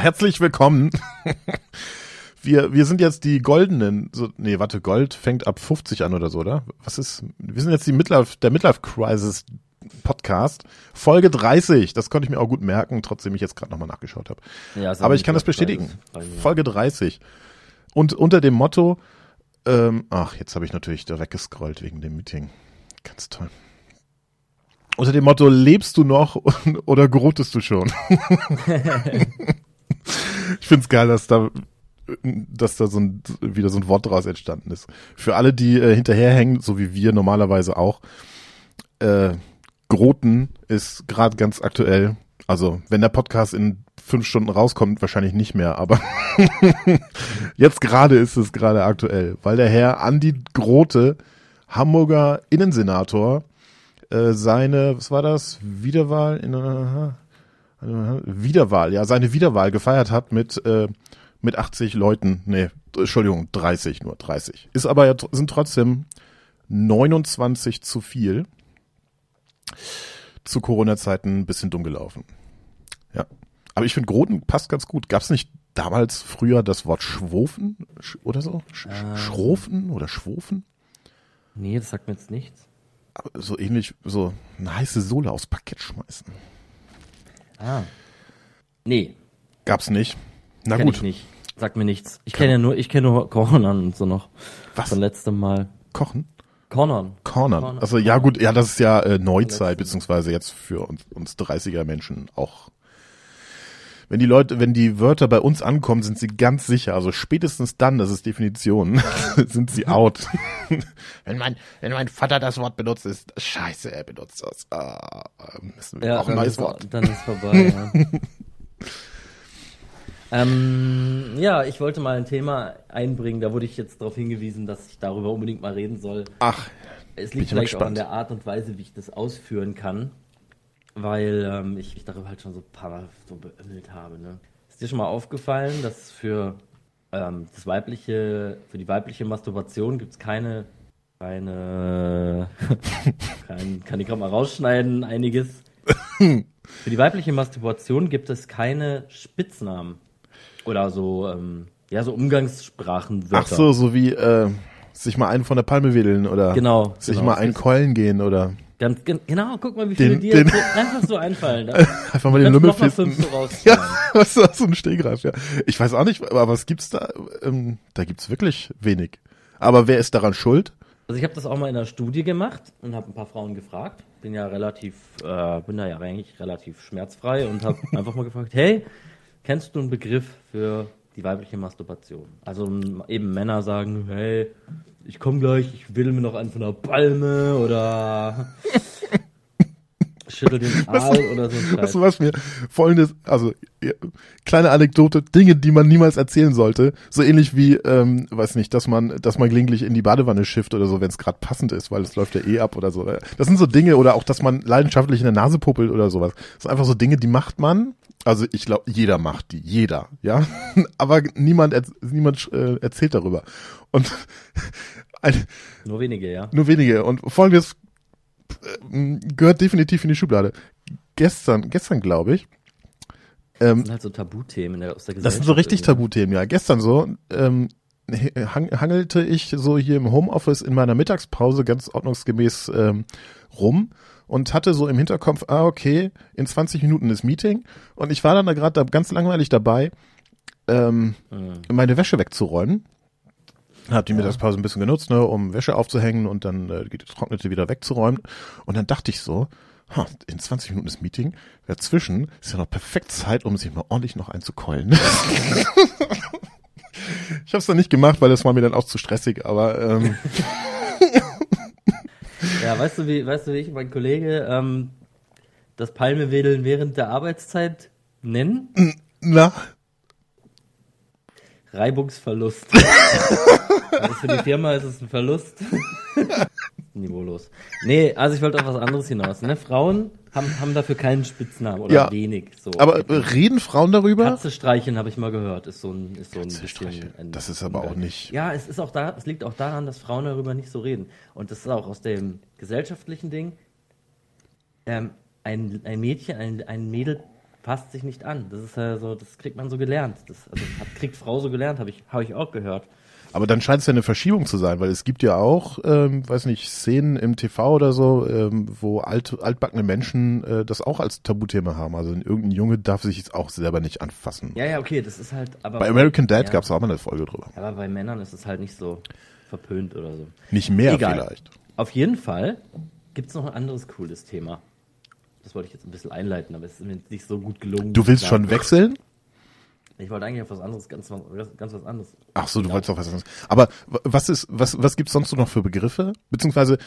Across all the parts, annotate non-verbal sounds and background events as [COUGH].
Herzlich willkommen. [LAUGHS] Wir, wir sind jetzt die goldenen, so, nee, warte, Gold fängt ab 50 an oder so, oder? Was ist, wir sind jetzt die Midlife, der Midlife Crisis Podcast, Folge 30. Das konnte ich mir auch gut merken, trotzdem ich jetzt gerade nochmal nachgeschaut habe. Ja, Aber ich kann das bestätigen. Folge 30. Und unter dem Motto, ähm, ach, jetzt habe ich natürlich da weggescrollt wegen dem Meeting. Ganz toll. Unter dem Motto, lebst du noch [LAUGHS] oder grotest du schon? [LAUGHS] ich find's geil, dass da dass da so ein, wieder so ein Wort draus entstanden ist. Für alle, die äh, hinterherhängen, so wie wir normalerweise auch, äh, Groten ist gerade ganz aktuell. Also, wenn der Podcast in fünf Stunden rauskommt, wahrscheinlich nicht mehr, aber [LAUGHS] jetzt gerade ist es gerade aktuell, weil der Herr Andi Grote, Hamburger Innensenator, äh, seine, was war das, Wiederwahl in uh, Wiederwahl, ja, seine Wiederwahl gefeiert hat mit, äh, mit 80 Leuten, nee, Entschuldigung, 30 nur, 30. Ist aber ja, sind trotzdem 29 zu viel. Zu Corona-Zeiten ein bisschen dumm gelaufen. Ja. Aber ich finde, Groten passt ganz gut. Gab es nicht damals früher das Wort Schwofen oder so? Sch ähm. Schrofen oder Schwofen? Nee, das sagt mir jetzt nichts. Aber so ähnlich, so eine heiße Sohle aufs Parkett schmeißen. Ah. Nee. Gab's nicht. Na Kenn gut. Ich nicht. Sagt mir nichts. Ich kenne ja nur, ich kenne nur Cornern und so noch. Was? Von letztem Mal. Kochen? Cornern. Cornern. Cornern. Also ja gut, ja, das ist ja äh, Neuzeit, beziehungsweise jetzt für uns, uns 30er Menschen auch. Wenn die Leute, wenn die Wörter bei uns ankommen, sind sie ganz sicher. Also spätestens dann, das ist Definition, [LAUGHS] sind sie out. [LAUGHS] wenn mein, wenn mein Vater das Wort benutzt, ist scheiße, er benutzt das. Ah, müssen wir ja, auch ein neues Wort. Dann ist vorbei, ja. [LAUGHS] Ähm, ja, ich wollte mal ein Thema einbringen, da wurde ich jetzt darauf hingewiesen, dass ich darüber unbedingt mal reden soll. Ach, es liegt vielleicht auch an der Art und Weise, wie ich das ausführen kann, weil ähm, ich mich darüber halt schon so ein paar Mal so beömmelt habe. Ne? Ist dir schon mal aufgefallen, dass für ähm, das weibliche, für die weibliche Masturbation gibt es keine, keine, [LAUGHS] kein, kann ich gerade mal rausschneiden, einiges. [LAUGHS] Für die weibliche Masturbation gibt es keine Spitznamen. Oder so, ähm, ja, so Umgangssprachen. Ach so, so wie äh, sich mal einen von der Palme wedeln oder genau, sich genau. mal einen Keulen gehen oder. Ganz, genau, guck mal, wie viele den, dir den, einfach so einfallen. Da. [LAUGHS] einfach mal den Lümmel fünf [LAUGHS] Ja, was ist so ein Stehgreif, ja. Ich weiß auch nicht, aber was gibt's da? Ähm, da gibt's wirklich wenig. Aber wer ist daran schuld? Also ich habe das auch mal in einer Studie gemacht und habe ein paar Frauen gefragt. Bin ja relativ, äh, bin da ja eigentlich relativ schmerzfrei und habe [LAUGHS] einfach mal gefragt, hey, Kennst du einen Begriff für die weibliche Masturbation? Also eben Männer sagen, hey, ich komme gleich, ich will mir noch einen von der Palme oder schüttel den [LAUGHS] Aal oder so Weißt du was mir folgendes, also ja, kleine Anekdote, Dinge, die man niemals erzählen sollte, so ähnlich wie, ähm, weiß nicht, dass man, dass man gelegentlich in die Badewanne schifft oder so, wenn es gerade passend ist, weil es läuft ja eh ab oder so. Das sind so Dinge oder auch, dass man leidenschaftlich in der Nase puppelt oder sowas. Das sind einfach so Dinge, die macht man. Also ich glaube, jeder macht die, jeder, ja. [LAUGHS] Aber niemand, niemand äh, erzählt darüber. Und [LAUGHS] ein, nur wenige, ja. Nur wenige. Und folgendes gehört definitiv in die Schublade. Gestern, gestern glaube ich. Ähm, das sind halt so Tabuthemen aus der Gesellschaft. Das sind so richtig Tabuthemen, ja. Gestern so ähm, hangelte ich so hier im Homeoffice in meiner Mittagspause ganz ordnungsgemäß ähm, rum und hatte so im Hinterkopf, ah, okay, in 20 Minuten ist Meeting. Und ich war dann da gerade ganz langweilig dabei, ähm, mhm. meine Wäsche wegzuräumen. Hab die ja. Mittagspause ein bisschen genutzt, ne, um Wäsche aufzuhängen und dann äh, die getrocknete wieder wegzuräumen. Und dann dachte ich so, ha, in 20 Minuten ist Meeting, dazwischen ist ja noch perfekt Zeit, um sich mal ordentlich noch einzukeulen. [LAUGHS] ich habe es dann nicht gemacht, weil das war mir dann auch zu stressig, aber ähm, [LAUGHS] Ja, weißt du, wie, weißt du, wie ich, mein Kollege, ähm, das Palmewedeln während der Arbeitszeit nennen? Na? Reibungsverlust. [LAUGHS] also für die Firma ist es ein Verlust. [LAUGHS] Niveaulos. Nee, also ich wollte auf was anderes hinaus. Ne? Frauen haben, haben dafür keinen Spitznamen oder ja, wenig. So. Aber reden Frauen darüber? Katze streicheln habe ich mal gehört, ist so ein, ist so ein bisschen. Ein, das ist aber auch nicht. Ja, es ist auch da, es liegt auch daran, dass Frauen darüber nicht so reden. Und das ist auch aus dem gesellschaftlichen Ding. Ähm, ein, ein Mädchen, ein, ein Mädel fasst sich nicht an. Das ist ja so, das kriegt man so gelernt. Das also, hat, kriegt Frau so gelernt, habe ich, hab ich auch gehört. Aber dann scheint es ja eine Verschiebung zu sein, weil es gibt ja auch, ähm, weiß nicht, Szenen im TV oder so, ähm, wo alt, altbackene Menschen äh, das auch als Tabuthema haben. Also irgendein Junge darf sich jetzt auch selber nicht anfassen. Ja, ja, okay, das ist halt. Aber bei American Dad ja. gab es auch mal eine Folge drüber. Aber bei Männern ist es halt nicht so verpönt oder so. Nicht mehr Egal. vielleicht. Auf jeden Fall gibt es noch ein anderes cooles Thema. Das wollte ich jetzt ein bisschen einleiten, aber es ist mir nicht so gut gelungen. Du willst schon wechseln? Ich wollte eigentlich auf was anderes, ganz, ganz was anderes. Ach so, du ja. wolltest auf was anderes. Aber was ist, was, was gibt's sonst noch für Begriffe? Beziehungsweise,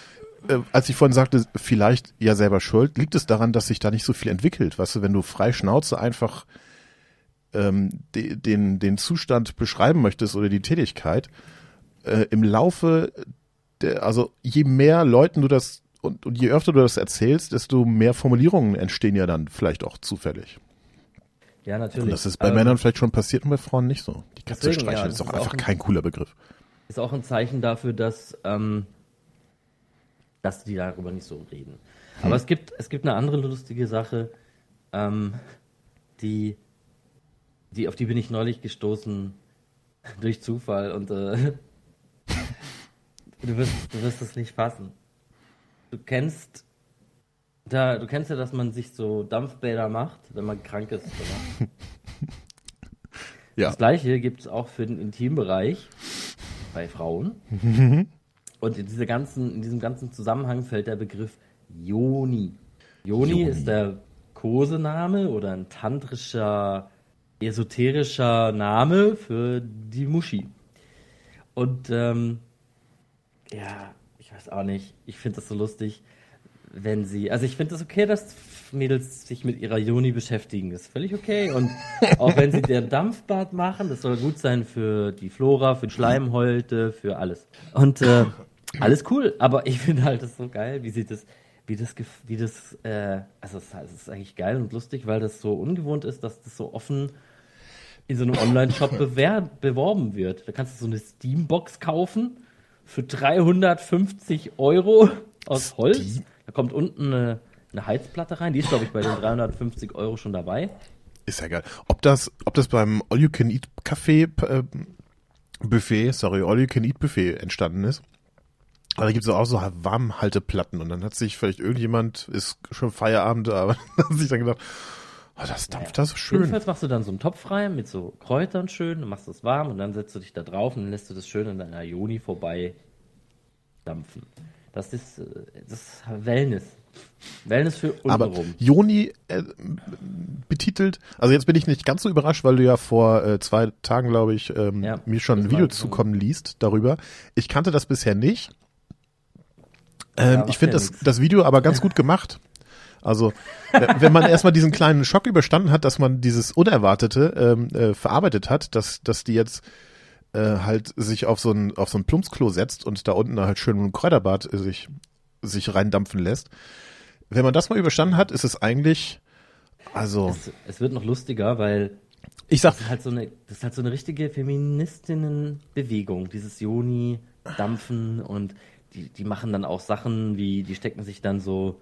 äh, als ich vorhin sagte, vielleicht ja selber schuld, liegt es daran, dass sich da nicht so viel entwickelt? Weißt du, wenn du frei Schnauze einfach ähm, de, den, den Zustand beschreiben möchtest oder die Tätigkeit, äh, im Laufe der, also je mehr Leuten du das und, und je öfter du das erzählst, desto mehr Formulierungen entstehen ja dann vielleicht auch zufällig. Ja, natürlich. Und das ist bei ähm, Männern vielleicht schon passiert und bei Frauen nicht so. Die Katze deswegen, streicheln ja, ist auch ist einfach ein, kein cooler Begriff. Ist auch ein Zeichen dafür, dass, ähm, dass die darüber nicht so reden. Hm. Aber es gibt, es gibt eine andere lustige Sache, ähm, die, die, auf die bin ich neulich gestoßen [LAUGHS] durch Zufall und äh, [LAUGHS] du, wirst, du wirst es nicht fassen. Du kennst da, du kennst ja, dass man sich so Dampfbäder macht, wenn man krank ist, [LAUGHS] ja. Das gleiche gibt es auch für den Intimbereich bei Frauen. Und in, diese ganzen, in diesem ganzen Zusammenhang fällt der Begriff Yoni. Yoni, Yoni. ist der Kosename oder ein tantrischer, esoterischer Name für die Muschi. Und ähm, ja, ich weiß auch nicht, ich finde das so lustig wenn sie, also ich finde es das okay, dass Mädels sich mit ihrer Juni beschäftigen. Das ist völlig okay. Und auch wenn sie deren Dampfbad machen, das soll gut sein für die Flora, für Schleimhäute, für alles. Und äh, alles cool. Aber ich finde halt das so geil, wie sie das, wie das, wie das, äh, also es ist eigentlich geil und lustig, weil das so ungewohnt ist, dass das so offen in so einem Online-Shop [LAUGHS] beworben wird. Da kannst du so eine Steambox kaufen für 350 Euro aus Holz. Da kommt unten eine, eine Heizplatte rein. Die ist, glaube ich, bei den 350 Euro schon dabei. Ist ja geil. Ob das, ob das beim All-You-Can-Eat-Café äh, Buffet, sorry, All-You-Can-Eat-Buffet entstanden ist. Aber da gibt es auch so Warmhalteplatten und dann hat sich vielleicht irgendjemand, ist schon Feierabend, aber [LAUGHS] hat sich dann gedacht, oh, das dampft ja, da so schön. Jedenfalls machst du dann so einen Topf rein mit so Kräutern schön, machst das warm und dann setzt du dich da drauf und dann lässt du das schön in deiner Joni vorbei dampfen. Das ist, äh, das ist Wellness. Wellness für untenrum. Aber Joni äh, betitelt, also jetzt bin ich nicht ganz so überrascht, weil du ja vor äh, zwei Tagen, glaube ich, ähm, ja, mir schon ein Video zukommen liest darüber. Ich kannte das bisher nicht. Ähm, ja, ich finde das, das Video aber ganz [LAUGHS] gut gemacht. Also, wenn man erstmal diesen kleinen Schock überstanden hat, dass man dieses Unerwartete ähm, äh, verarbeitet hat, dass, dass die jetzt äh, halt sich auf so ein auf so ein Plumpsklo setzt und da unten halt schön ein Kräuterbad sich sich reindampfen lässt. Wenn man das mal überstanden hat, ist es eigentlich also es, es wird noch lustiger, weil ich sag das ist halt so eine das ist halt so eine richtige Feministinnenbewegung, dieses Joni dampfen und die die machen dann auch Sachen wie die stecken sich dann so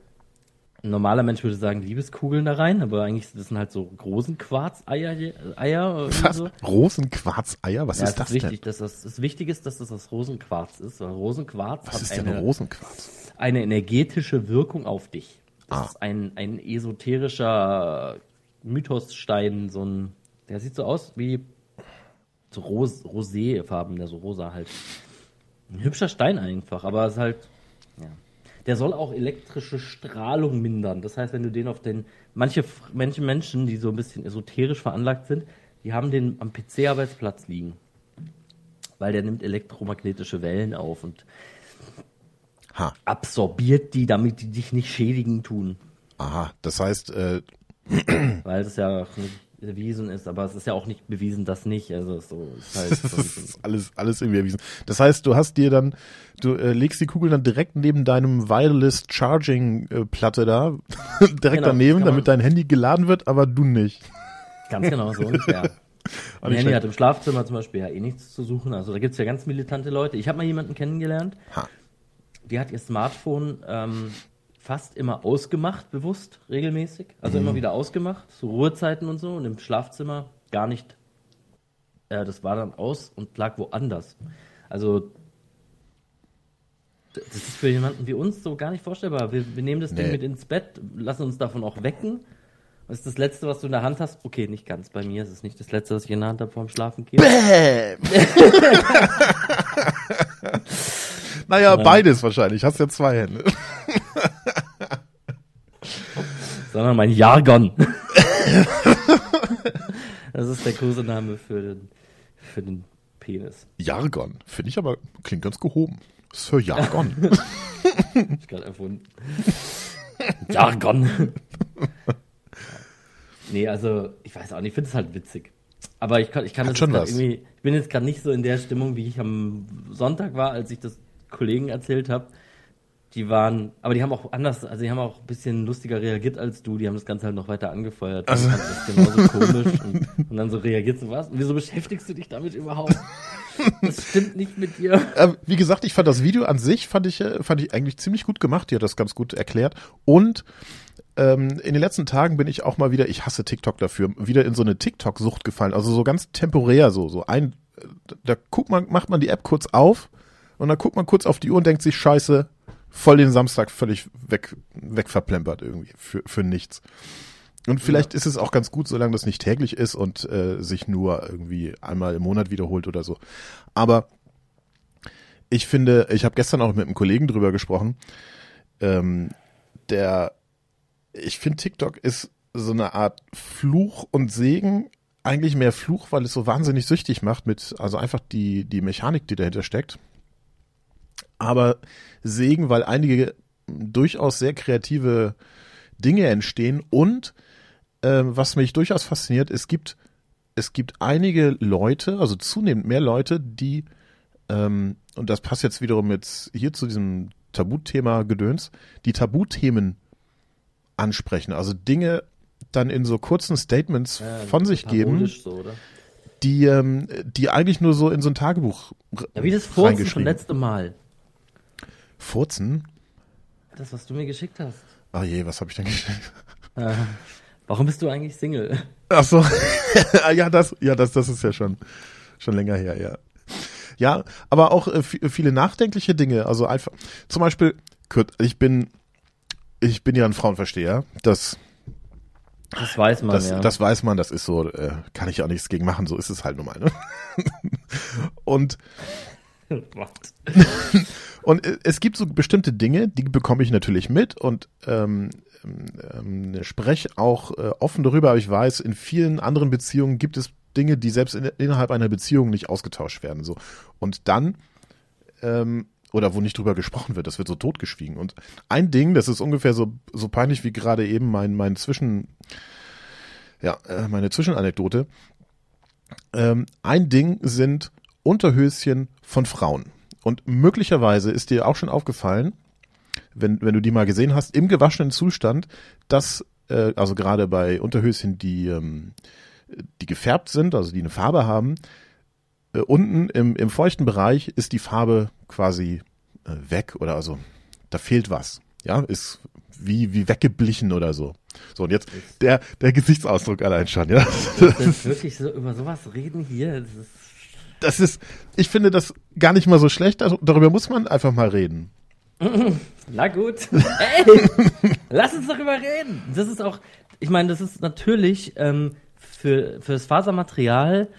ein normaler Mensch würde sagen Liebeskugeln da rein, aber eigentlich das sind halt so Rosenquarz-Eier. Eier Was? So. Rosenquarz-Eier? Was ja, ist das wichtig, denn? Dass das, das wichtig ist, dass das aus Rosenquarz ist. Weil Rosenquarz Was ist denn eine, Rosenquarz? Eine energetische Wirkung auf dich. Das ah. ist ein, ein esoterischer Mythosstein, so ein, der sieht so aus wie so Ros Roséfarben, der so rosa halt. Ein hübscher Stein einfach, aber es ist halt, der soll auch elektrische Strahlung mindern. Das heißt, wenn du den auf den, manche, manche Menschen, die so ein bisschen esoterisch veranlagt sind, die haben den am PC-Arbeitsplatz liegen. Weil der nimmt elektromagnetische Wellen auf und ha. absorbiert die, damit die dich nicht schädigen tun. Aha, das heißt, äh, weil das ja nicht erwiesen ist, aber es ist ja auch nicht bewiesen, dass nicht. Also so ist halt [LAUGHS] so ist alles, alles irgendwie erwiesen. Das heißt, du hast dir dann, du äh, legst die Kugel dann direkt neben deinem Wireless Charging äh, Platte da, [LAUGHS] direkt genau, daneben, damit dein Handy geladen wird, aber du nicht. Ganz genau, so ungefähr. [LAUGHS] Mein Handy hat im Schlafzimmer zum Beispiel ja eh nichts zu suchen. Also da gibt's ja ganz militante Leute. Ich habe mal jemanden kennengelernt, ha. die hat ihr Smartphone ähm, fast immer ausgemacht, bewusst, regelmäßig. Also mhm. immer wieder ausgemacht, so Ruhezeiten und so. Und im Schlafzimmer gar nicht. Äh, das war dann aus und lag woanders. Also das ist für jemanden wie uns so gar nicht vorstellbar. Wir, wir nehmen das nee. Ding mit ins Bett, lassen uns davon auch wecken. Was ist das Letzte, was du in der Hand hast? Okay, nicht ganz bei mir. Es ist nicht das Letzte, was ich in der Hand habe vorm Schlafen gehen. Bäm! [LAUGHS] naja, ja. beides wahrscheinlich. Hast ja zwei Hände. [LAUGHS] Sondern mein Jargon. [LAUGHS] das ist der Kosename für den, für den Penis. Jargon. Finde ich aber, klingt ganz gehoben. Sir Jargon. [LAUGHS] ich gerade erfunden. Jargon. nee, also, ich weiß auch nicht, ich finde es halt witzig. Aber ich kann, ich kann das schon irgendwie, ich bin jetzt gerade nicht so in der Stimmung, wie ich am Sonntag war, als ich das Kollegen erzählt habe. Die waren, aber die haben auch anders, also die haben auch ein bisschen lustiger reagiert als du. Die haben das Ganze halt noch weiter angefeuert. Also. Das ist genauso [LAUGHS] komisch. Und, und, dann so reagiert so was. Und wieso beschäftigst du dich damit überhaupt? Das stimmt nicht mit dir. Ähm, wie gesagt, ich fand das Video an sich, fand ich, äh, fand ich eigentlich ziemlich gut gemacht. Die hat das ganz gut erklärt. Und ähm, in den letzten Tagen bin ich auch mal wieder, ich hasse TikTok dafür, wieder in so eine TikTok-Sucht gefallen. Also so ganz temporär so, so ein, da guckt man, macht man die App kurz auf und dann guckt man kurz auf die Uhr und denkt sich, scheiße, voll den Samstag völlig weg, wegverplempert irgendwie für, für nichts. Und vielleicht ja. ist es auch ganz gut, solange das nicht täglich ist und äh, sich nur irgendwie einmal im Monat wiederholt oder so. Aber ich finde, ich habe gestern auch mit einem Kollegen drüber gesprochen, ähm, der, ich finde TikTok ist so eine Art Fluch und Segen, eigentlich mehr Fluch, weil es so wahnsinnig süchtig macht mit, also einfach die, die Mechanik, die dahinter steckt. Aber Segen, weil einige durchaus sehr kreative Dinge entstehen. Und äh, was mich durchaus fasziniert, es gibt, es gibt einige Leute, also zunehmend mehr Leute, die, ähm, und das passt jetzt wiederum jetzt hier zu diesem Tabuthema Gedöns, die Tabuthemen ansprechen, also Dinge dann in so kurzen Statements ja, von sich geben, so, die, ähm, die eigentlich nur so in so ein Tagebuch ja, wie das Furzen von letztem Mal. Furzen? Das, was du mir geschickt hast. Ah je, was habe ich denn geschickt? Äh, Warum bist du eigentlich Single? Ach so. [LAUGHS] ja, das, ja, das, das ist ja schon, schon länger her, ja. Ja, aber auch äh, viele nachdenkliche Dinge. Also einfach, zum Beispiel, ich bin, ich bin ja ein Frauenversteher. Das, das weiß man, das, ja. Das weiß man, das ist so, äh, kann ich auch nichts gegen machen, so ist es halt nun mal. Ne? [LAUGHS] Und [LAUGHS] und äh, es gibt so bestimmte Dinge, die bekomme ich natürlich mit und ähm, ähm, spreche auch äh, offen darüber, aber ich weiß, in vielen anderen Beziehungen gibt es Dinge, die selbst in, innerhalb einer Beziehung nicht ausgetauscht werden. So. Und dann, ähm, oder wo nicht drüber gesprochen wird, das wird so totgeschwiegen. Und ein Ding, das ist ungefähr so, so peinlich wie gerade eben mein, mein Zwischen, ja, äh, meine Zwischenanekdote. Ähm, ein Ding sind Unterhöschen von Frauen. Und möglicherweise ist dir auch schon aufgefallen, wenn, wenn du die mal gesehen hast, im gewaschenen Zustand, dass, äh, also gerade bei Unterhöschen, die, ähm, die gefärbt sind, also die eine Farbe haben, äh, unten im, im feuchten Bereich ist die Farbe quasi äh, weg oder also da fehlt was. Ja, ist wie, wie weggeblichen oder so. So, und jetzt der, der Gesichtsausdruck allein schon, ja. Das [LAUGHS] ist wirklich so, über sowas reden hier. Das ist, das ist, ich finde das gar nicht mal so schlecht. Also, darüber muss man einfach mal reden. [CLEARS THROAT] Na gut. Ey, [LAUGHS] lass uns darüber reden. Das ist auch, ich meine, das ist natürlich ähm, für, für das Fasermaterial,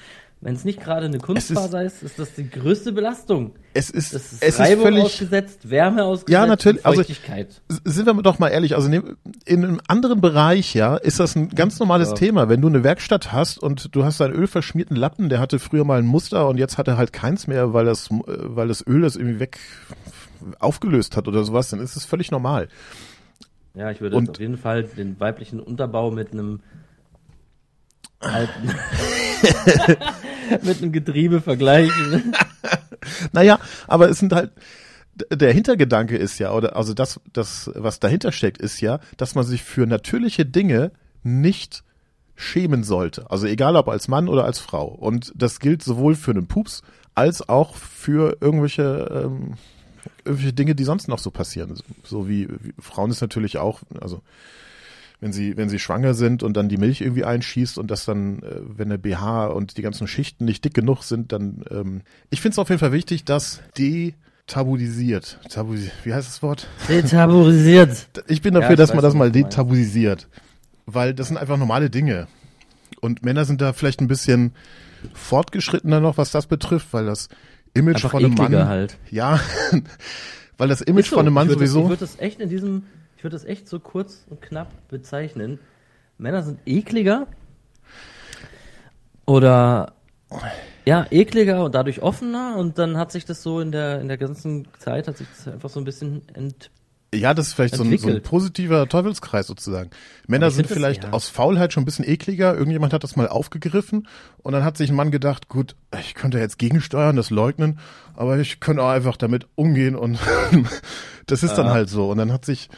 wenn es nicht gerade eine Kunstfaser ist, ist, ist das die größte Belastung. Es ist, das ist es Reibung ist völlig, ausgesetzt, Wärme ausgesetzt, ja, natürlich, also Feuchtigkeit. Also, sind wir doch mal ehrlich, also in einem anderen Bereich, ja, ist das ein ganz normales ja. Thema. Wenn du eine werkstatt hast und du hast einen ölverschmierten Lappen, der hatte früher mal ein Muster und jetzt hat er halt keins mehr, weil das, weil das Öl das irgendwie weg aufgelöst hat oder sowas, dann ist es völlig normal. Ja, ich würde auf jeden Fall den weiblichen Unterbau mit einem alten [LAUGHS] mit einem Getriebe vergleichen. [LAUGHS] naja, aber es sind halt der Hintergedanke ist ja, oder also das, das, was dahinter steckt, ist ja, dass man sich für natürliche Dinge nicht schämen sollte. Also egal ob als Mann oder als Frau. Und das gilt sowohl für einen Pups als auch für irgendwelche ähm, irgendwelche Dinge, die sonst noch so passieren. So wie, wie Frauen ist natürlich auch, also wenn sie, wenn sie schwanger sind und dann die Milch irgendwie einschießt und das dann, äh, wenn der BH und die ganzen Schichten nicht dick genug sind, dann ähm, ich finde es auf jeden Fall wichtig, dass die tabuisiert. Tabu, wie heißt das Wort? Detabuisiert. Ich bin dafür, ja, dass man das mal detabuisiert. Weil das sind einfach normale Dinge. Und Männer sind da vielleicht ein bisschen fortgeschrittener noch, was das betrifft, weil das Image einfach von einem Mann. halt. [LAUGHS] Ja, weil das Image so, von einem Mann ich sowieso. Das, ich würde das echt in diesem, ich würde das echt so kurz und knapp bezeichnen. Männer sind ekliger oder ja, ekliger und dadurch offener und dann hat sich das so in der, in der ganzen Zeit hat sich das einfach so ein bisschen ent, ja, das ist vielleicht so ein, so ein, positiver Teufelskreis sozusagen. Männer sind vielleicht das, ja. aus Faulheit schon ein bisschen ekliger. Irgendjemand hat das mal aufgegriffen und dann hat sich ein Mann gedacht, gut, ich könnte jetzt gegensteuern, das leugnen, aber ich könnte auch einfach damit umgehen und [LAUGHS] das ist dann halt so. Und dann hat sich,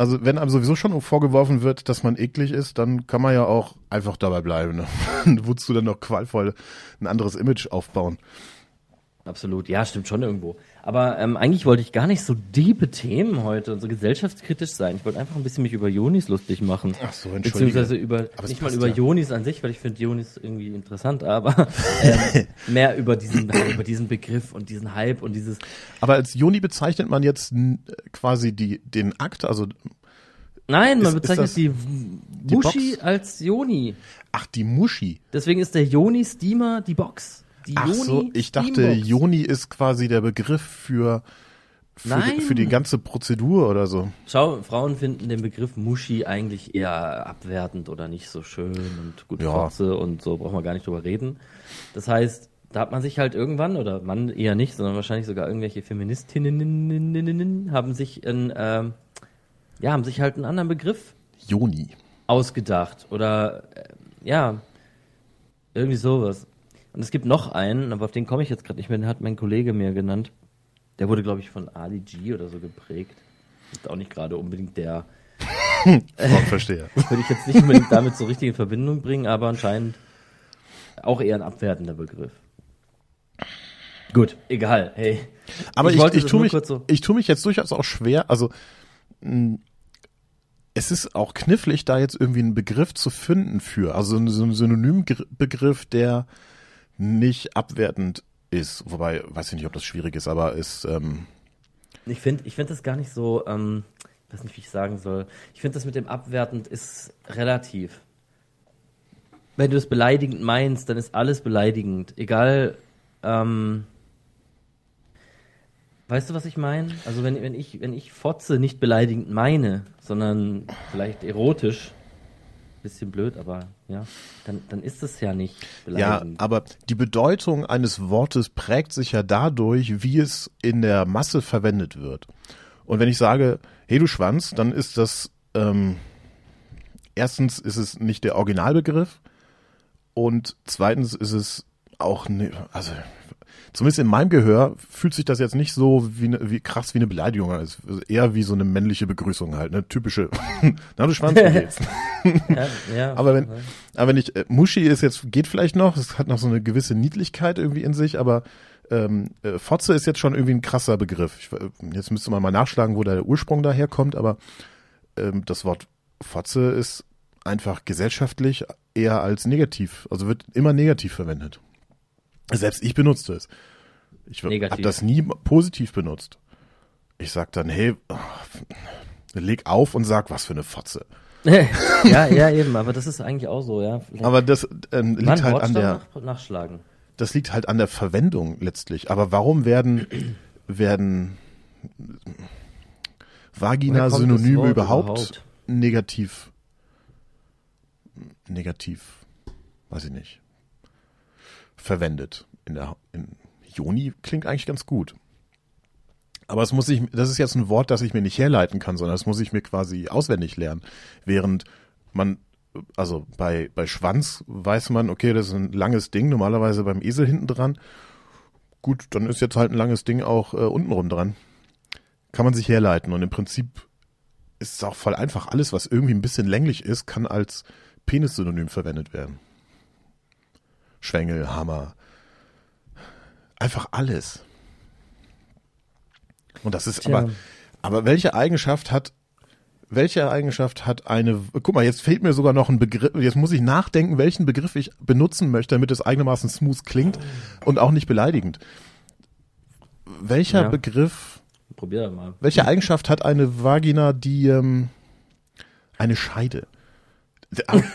also wenn einem sowieso schon vorgeworfen wird, dass man eklig ist, dann kann man ja auch einfach dabei bleiben. Ne? [LAUGHS] Wozu dann noch qualvoll ein anderes Image aufbauen? Absolut, ja, stimmt schon irgendwo. Aber ähm, eigentlich wollte ich gar nicht so diebe Themen heute und so gesellschaftskritisch sein. Ich wollte einfach ein bisschen mich über Jonis lustig machen. Ach so, entschuldige. Beziehungsweise über, nicht mal über ja. Jonis an sich, weil ich finde Jonis irgendwie interessant, aber ähm, [LAUGHS] mehr über diesen, über diesen Begriff und diesen Hype und dieses. Aber als Joni bezeichnet man jetzt quasi die, den Akt, also Nein, man ist, bezeichnet ist die, die Muschi Box? als Joni. Ach, die Muschi. Deswegen ist der Joni-Steamer die Box. Die Ach Joni so, ich dachte, Joni ist quasi der Begriff für, für, Nein. für die ganze Prozedur oder so. Schau, Frauen finden den Begriff Muschi eigentlich eher abwertend oder nicht so schön und gut ja. Fotze und so, brauchen wir gar nicht drüber reden. Das heißt, da hat man sich halt irgendwann, oder Mann eher nicht, sondern wahrscheinlich sogar irgendwelche Feministinnen haben sich ein, ähm, ja, haben sich halt einen anderen Begriff Joni ausgedacht oder äh, ja, irgendwie sowas. Und es gibt noch einen, aber auf den komme ich jetzt gerade nicht mehr, den hat mein Kollege mir genannt. Der wurde, glaube ich, von Ali G oder so geprägt. Ist auch nicht gerade unbedingt der. [LAUGHS] verstehe. [LAUGHS] Würde ich jetzt nicht unbedingt damit so richtig in Verbindung bringen, aber anscheinend auch eher ein abwertender Begriff. Gut, egal. Hey. Aber ich, ich, ich tue mich, so ich tue mich jetzt durchaus auch schwer. Also es ist auch knifflig, da jetzt irgendwie einen Begriff zu finden für. Also so ein Synonymbegriff, der nicht abwertend ist. Wobei, weiß ich nicht, ob das schwierig ist, aber ist. Ähm ich finde ich find das gar nicht so, ähm, ich weiß nicht, wie ich sagen soll. Ich finde das mit dem abwertend ist relativ. Wenn du es beleidigend meinst, dann ist alles beleidigend. Egal, ähm, Weißt du, was ich meine? Also wenn, wenn ich, wenn ich Fotze nicht beleidigend meine, sondern vielleicht erotisch, bisschen blöd, aber ja, dann, dann ist es ja nicht beleidigend. Ja, aber die Bedeutung eines Wortes prägt sich ja dadurch, wie es in der Masse verwendet wird. Und wenn ich sage, hey du Schwanz, dann ist das, ähm, erstens ist es nicht der Originalbegriff und zweitens ist es auch, ne, also zumindest in meinem Gehör fühlt sich das jetzt nicht so wie, ne, wie krass wie eine Beleidigung an. Ist eher wie so eine männliche Begrüßung halt, ne? Typische. [LAUGHS] Na, du Schwanz, wie [LAUGHS] geht's? ja, ja, aber wenn, aber wenn ich, äh, Muschi ist jetzt, geht vielleicht noch, es hat noch so eine gewisse Niedlichkeit irgendwie in sich, aber ähm, äh, Fotze ist jetzt schon irgendwie ein krasser Begriff. Ich, äh, jetzt müsste man mal nachschlagen, wo der Ursprung daher kommt, aber ähm, das Wort Fotze ist einfach gesellschaftlich eher als negativ, also wird immer negativ verwendet. Selbst ich benutze es. Ich habe das nie positiv benutzt. Ich sag dann, hey, leg auf und sag, was für eine Fotze. [LAUGHS] ja, ja, eben, aber das ist eigentlich auch so, ja. Aber das ähm, liegt Mann, halt an der nach, nachschlagen. Das liegt halt an der Verwendung letztlich. Aber warum werden werden Vagina-Synonyme überhaupt, überhaupt negativ negativ, weiß ich nicht verwendet. In der, in Joni klingt eigentlich ganz gut. Aber es muss ich, das ist jetzt ein Wort, das ich mir nicht herleiten kann, sondern das muss ich mir quasi auswendig lernen. Während man, also bei, bei Schwanz weiß man, okay, das ist ein langes Ding, normalerweise beim Esel hinten dran. Gut, dann ist jetzt halt ein langes Ding auch äh, untenrum dran. Kann man sich herleiten und im Prinzip ist es auch voll einfach. Alles, was irgendwie ein bisschen länglich ist, kann als Penis-Synonym verwendet werden. Schwengel, Hammer. Einfach alles. Und das ist Tja. aber, aber welche Eigenschaft hat, welche Eigenschaft hat eine, guck mal, jetzt fehlt mir sogar noch ein Begriff, jetzt muss ich nachdenken, welchen Begriff ich benutzen möchte, damit es eigenermaßen smooth klingt und auch nicht beleidigend. Welcher ja. Begriff, Probier mal. Welche Eigenschaft hat eine Vagina, die, ähm, eine Scheide?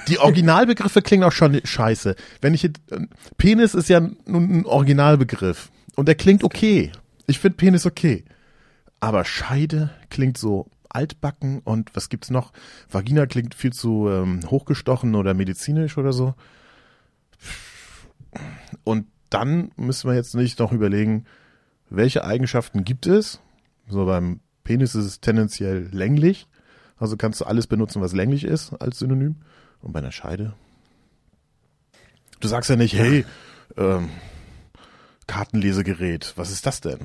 Die Originalbegriffe klingen auch schon scheiße. Wenn ich, Penis ist ja nun ein Originalbegriff und der klingt okay. Ich finde Penis okay. Aber Scheide klingt so altbacken und was gibt's noch? Vagina klingt viel zu ähm, hochgestochen oder medizinisch oder so. Und dann müssen wir jetzt nicht noch überlegen, welche Eigenschaften gibt es? So beim Penis ist es tendenziell länglich. Also kannst du alles benutzen, was länglich ist als Synonym. Und bei einer Scheide? Du sagst ja nicht, hey, ähm, Kartenlesegerät, was ist das denn?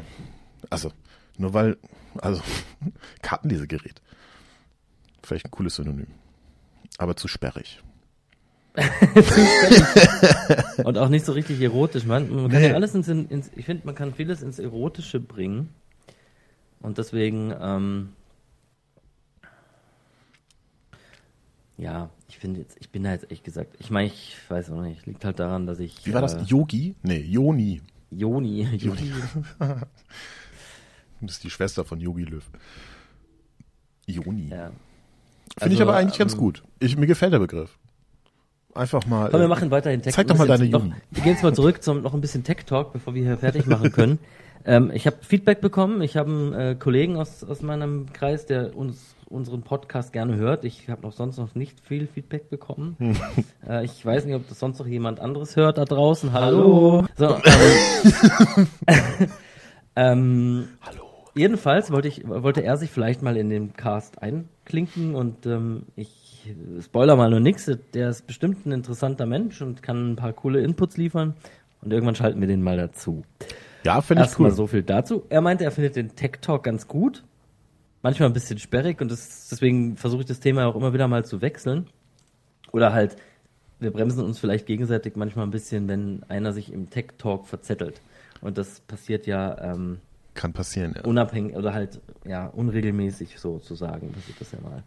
Also, nur weil, also, [LAUGHS] Kartenlesegerät. Vielleicht ein cooles Synonym. Aber zu sperrig. [LAUGHS] Und auch nicht so richtig erotisch. Man, man kann nee. ja alles ins, ins ich finde, man kann vieles ins Erotische bringen. Und deswegen, ähm, ja, ich finde jetzt, ich bin da jetzt echt gesagt, ich meine, ich weiß auch nicht, liegt halt daran, dass ich. Wie war das? Äh, Yogi? Nee, Joni. Joni. Joni. [LAUGHS] das ist die Schwester von Yogi Löw. Joni. Ja. Finde also, ich aber eigentlich ähm, ganz gut. Ich, mir gefällt der Begriff. Einfach mal. Komm, wir äh, machen weiterhin Tech. Zeig doch mal deine Juni. Wir gehen jetzt mal zurück zum noch ein bisschen Tech Talk, bevor wir hier fertig machen können. [LAUGHS] ähm, ich habe Feedback bekommen. Ich habe einen äh, Kollegen aus, aus meinem Kreis, der uns unseren Podcast gerne hört. Ich habe noch sonst noch nicht viel Feedback bekommen. [LAUGHS] äh, ich weiß nicht, ob das sonst noch jemand anderes hört da draußen. Hallo. So, [LAUGHS] ähm, [LAUGHS] ähm, Hallo. Jedenfalls wollte ich, wollte er sich vielleicht mal in den Cast einklinken und ähm, ich spoiler mal nur nix. Der ist bestimmt ein interessanter Mensch und kann ein paar coole Inputs liefern und irgendwann schalten wir den mal dazu. Ja, finde ich cool. Erstmal so viel dazu. Er meinte, er findet den Tech Talk ganz gut manchmal ein bisschen sperrig und das, deswegen versuche ich das Thema auch immer wieder mal zu wechseln. Oder halt, wir bremsen uns vielleicht gegenseitig manchmal ein bisschen, wenn einer sich im Tech-Talk verzettelt. Und das passiert ja. Ähm, Kann passieren, ja. Unabhängig oder halt, ja, unregelmäßig sozusagen passiert das ja mal.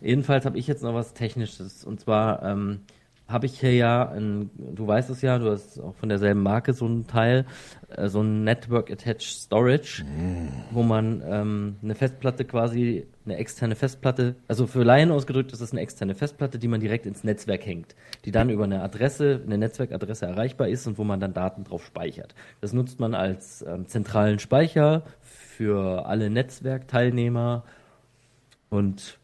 Jedenfalls habe ich jetzt noch was Technisches und zwar ähm, habe ich hier ja, ein, du weißt es ja, du hast auch von derselben Marke so ein Teil, äh, so ein Network Attached Storage, mm. wo man ähm, eine Festplatte quasi, eine externe Festplatte, also für Laien ausgedrückt ist das eine externe Festplatte, die man direkt ins Netzwerk hängt, die dann über eine Adresse, eine Netzwerkadresse erreichbar ist und wo man dann Daten drauf speichert. Das nutzt man als ähm, zentralen Speicher für alle Netzwerkteilnehmer und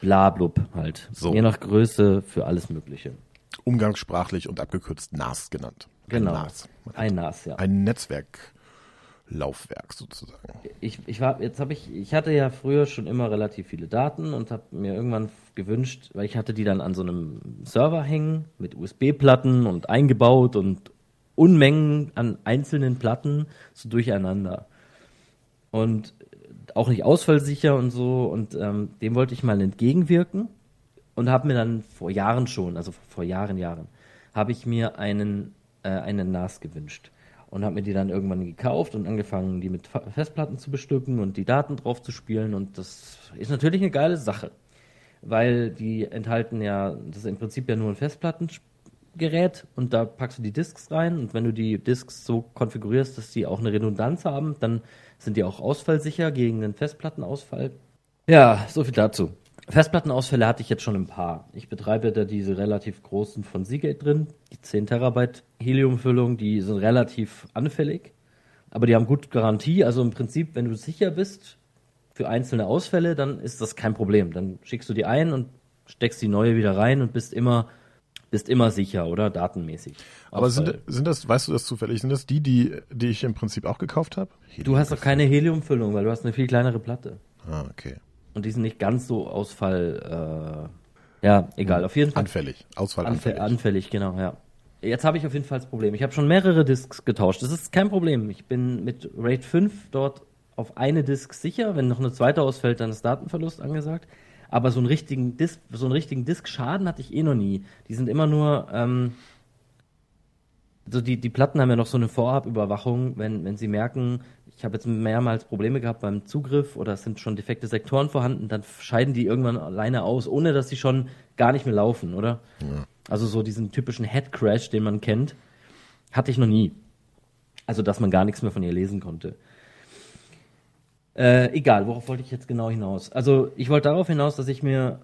blablub halt. So. Je nach Größe für alles Mögliche umgangssprachlich und abgekürzt NAS genannt. Genau. Ein NAS. Ein NAS, ja. Ein Netzwerklaufwerk sozusagen. Ich, ich war, jetzt habe ich, ich hatte ja früher schon immer relativ viele Daten und habe mir irgendwann gewünscht, weil ich hatte die dann an so einem Server hängen mit USB-Platten und eingebaut und Unmengen an einzelnen Platten so durcheinander. Und auch nicht ausfallsicher und so. Und ähm, dem wollte ich mal entgegenwirken und habe mir dann vor Jahren schon, also vor Jahren, Jahren, habe ich mir einen, äh, einen NAS gewünscht und habe mir die dann irgendwann gekauft und angefangen, die mit Festplatten zu bestücken und die Daten drauf zu spielen und das ist natürlich eine geile Sache, weil die enthalten ja, das ist im Prinzip ja nur ein Festplattengerät und da packst du die Disks rein und wenn du die Disks so konfigurierst, dass die auch eine Redundanz haben, dann sind die auch ausfallsicher gegen einen Festplattenausfall. Ja, so viel dazu. Festplattenausfälle hatte ich jetzt schon ein paar. Ich betreibe da diese relativ großen von Seagate drin, die 10 Terabyte Heliumfüllung, die sind relativ anfällig, aber die haben gut Garantie. Also im Prinzip, wenn du sicher bist für einzelne Ausfälle, dann ist das kein Problem. Dann schickst du die ein und steckst die neue wieder rein und bist immer bist immer sicher, oder? Datenmäßig. Aber sind, sind das, weißt du das zufällig, sind das die, die, die ich im Prinzip auch gekauft habe? Du hast doch keine Heliumfüllung, weil du hast eine viel kleinere Platte. Ah, okay. Und die sind nicht ganz so Ausfall, äh, ja, egal, hm. auf jeden Fall. Anfällig, Ausfall anfällig. Anfällig, genau, ja. Jetzt habe ich auf jeden Fall das Problem. Ich habe schon mehrere Disks getauscht. Das ist kein Problem. Ich bin mit RAID 5 dort auf eine Disk sicher. Wenn noch eine zweite ausfällt, dann ist Datenverlust angesagt. Aber so einen richtigen Disk, so einen richtigen Disk-Schaden hatte ich eh noch nie. Die sind immer nur, ähm, also die, die Platten haben ja noch so eine Vorabüberwachung, wenn, wenn sie merken, ich habe jetzt mehrmals Probleme gehabt beim Zugriff oder es sind schon defekte Sektoren vorhanden, dann scheiden die irgendwann alleine aus, ohne dass sie schon gar nicht mehr laufen, oder? Ja. Also so diesen typischen Head Crash, den man kennt, hatte ich noch nie. Also dass man gar nichts mehr von ihr lesen konnte. Äh, egal, worauf wollte ich jetzt genau hinaus? Also ich wollte darauf hinaus, dass ich mir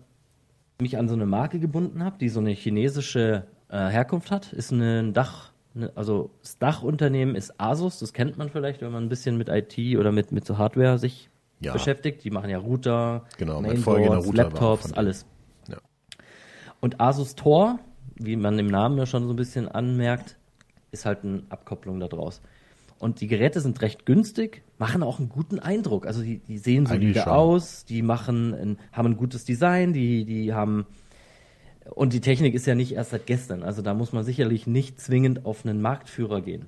mich an so eine Marke gebunden habe, die so eine chinesische äh, Herkunft hat. Ist ein Dach, also das Dachunternehmen ist Asus, das kennt man vielleicht, wenn man ein bisschen mit IT oder mit, mit so Hardware sich ja. beschäftigt. Die machen ja Router, genau, Mainboards, Router Laptops, alles. Ja. Und Asus Tor, wie man im Namen ja schon so ein bisschen anmerkt, ist halt eine Abkopplung daraus. Und die Geräte sind recht günstig, machen auch einen guten Eindruck. Also die, die sehen solide aus, die machen haben ein gutes Design, die, die haben und die Technik ist ja nicht erst seit gestern. Also da muss man sicherlich nicht zwingend auf einen Marktführer gehen.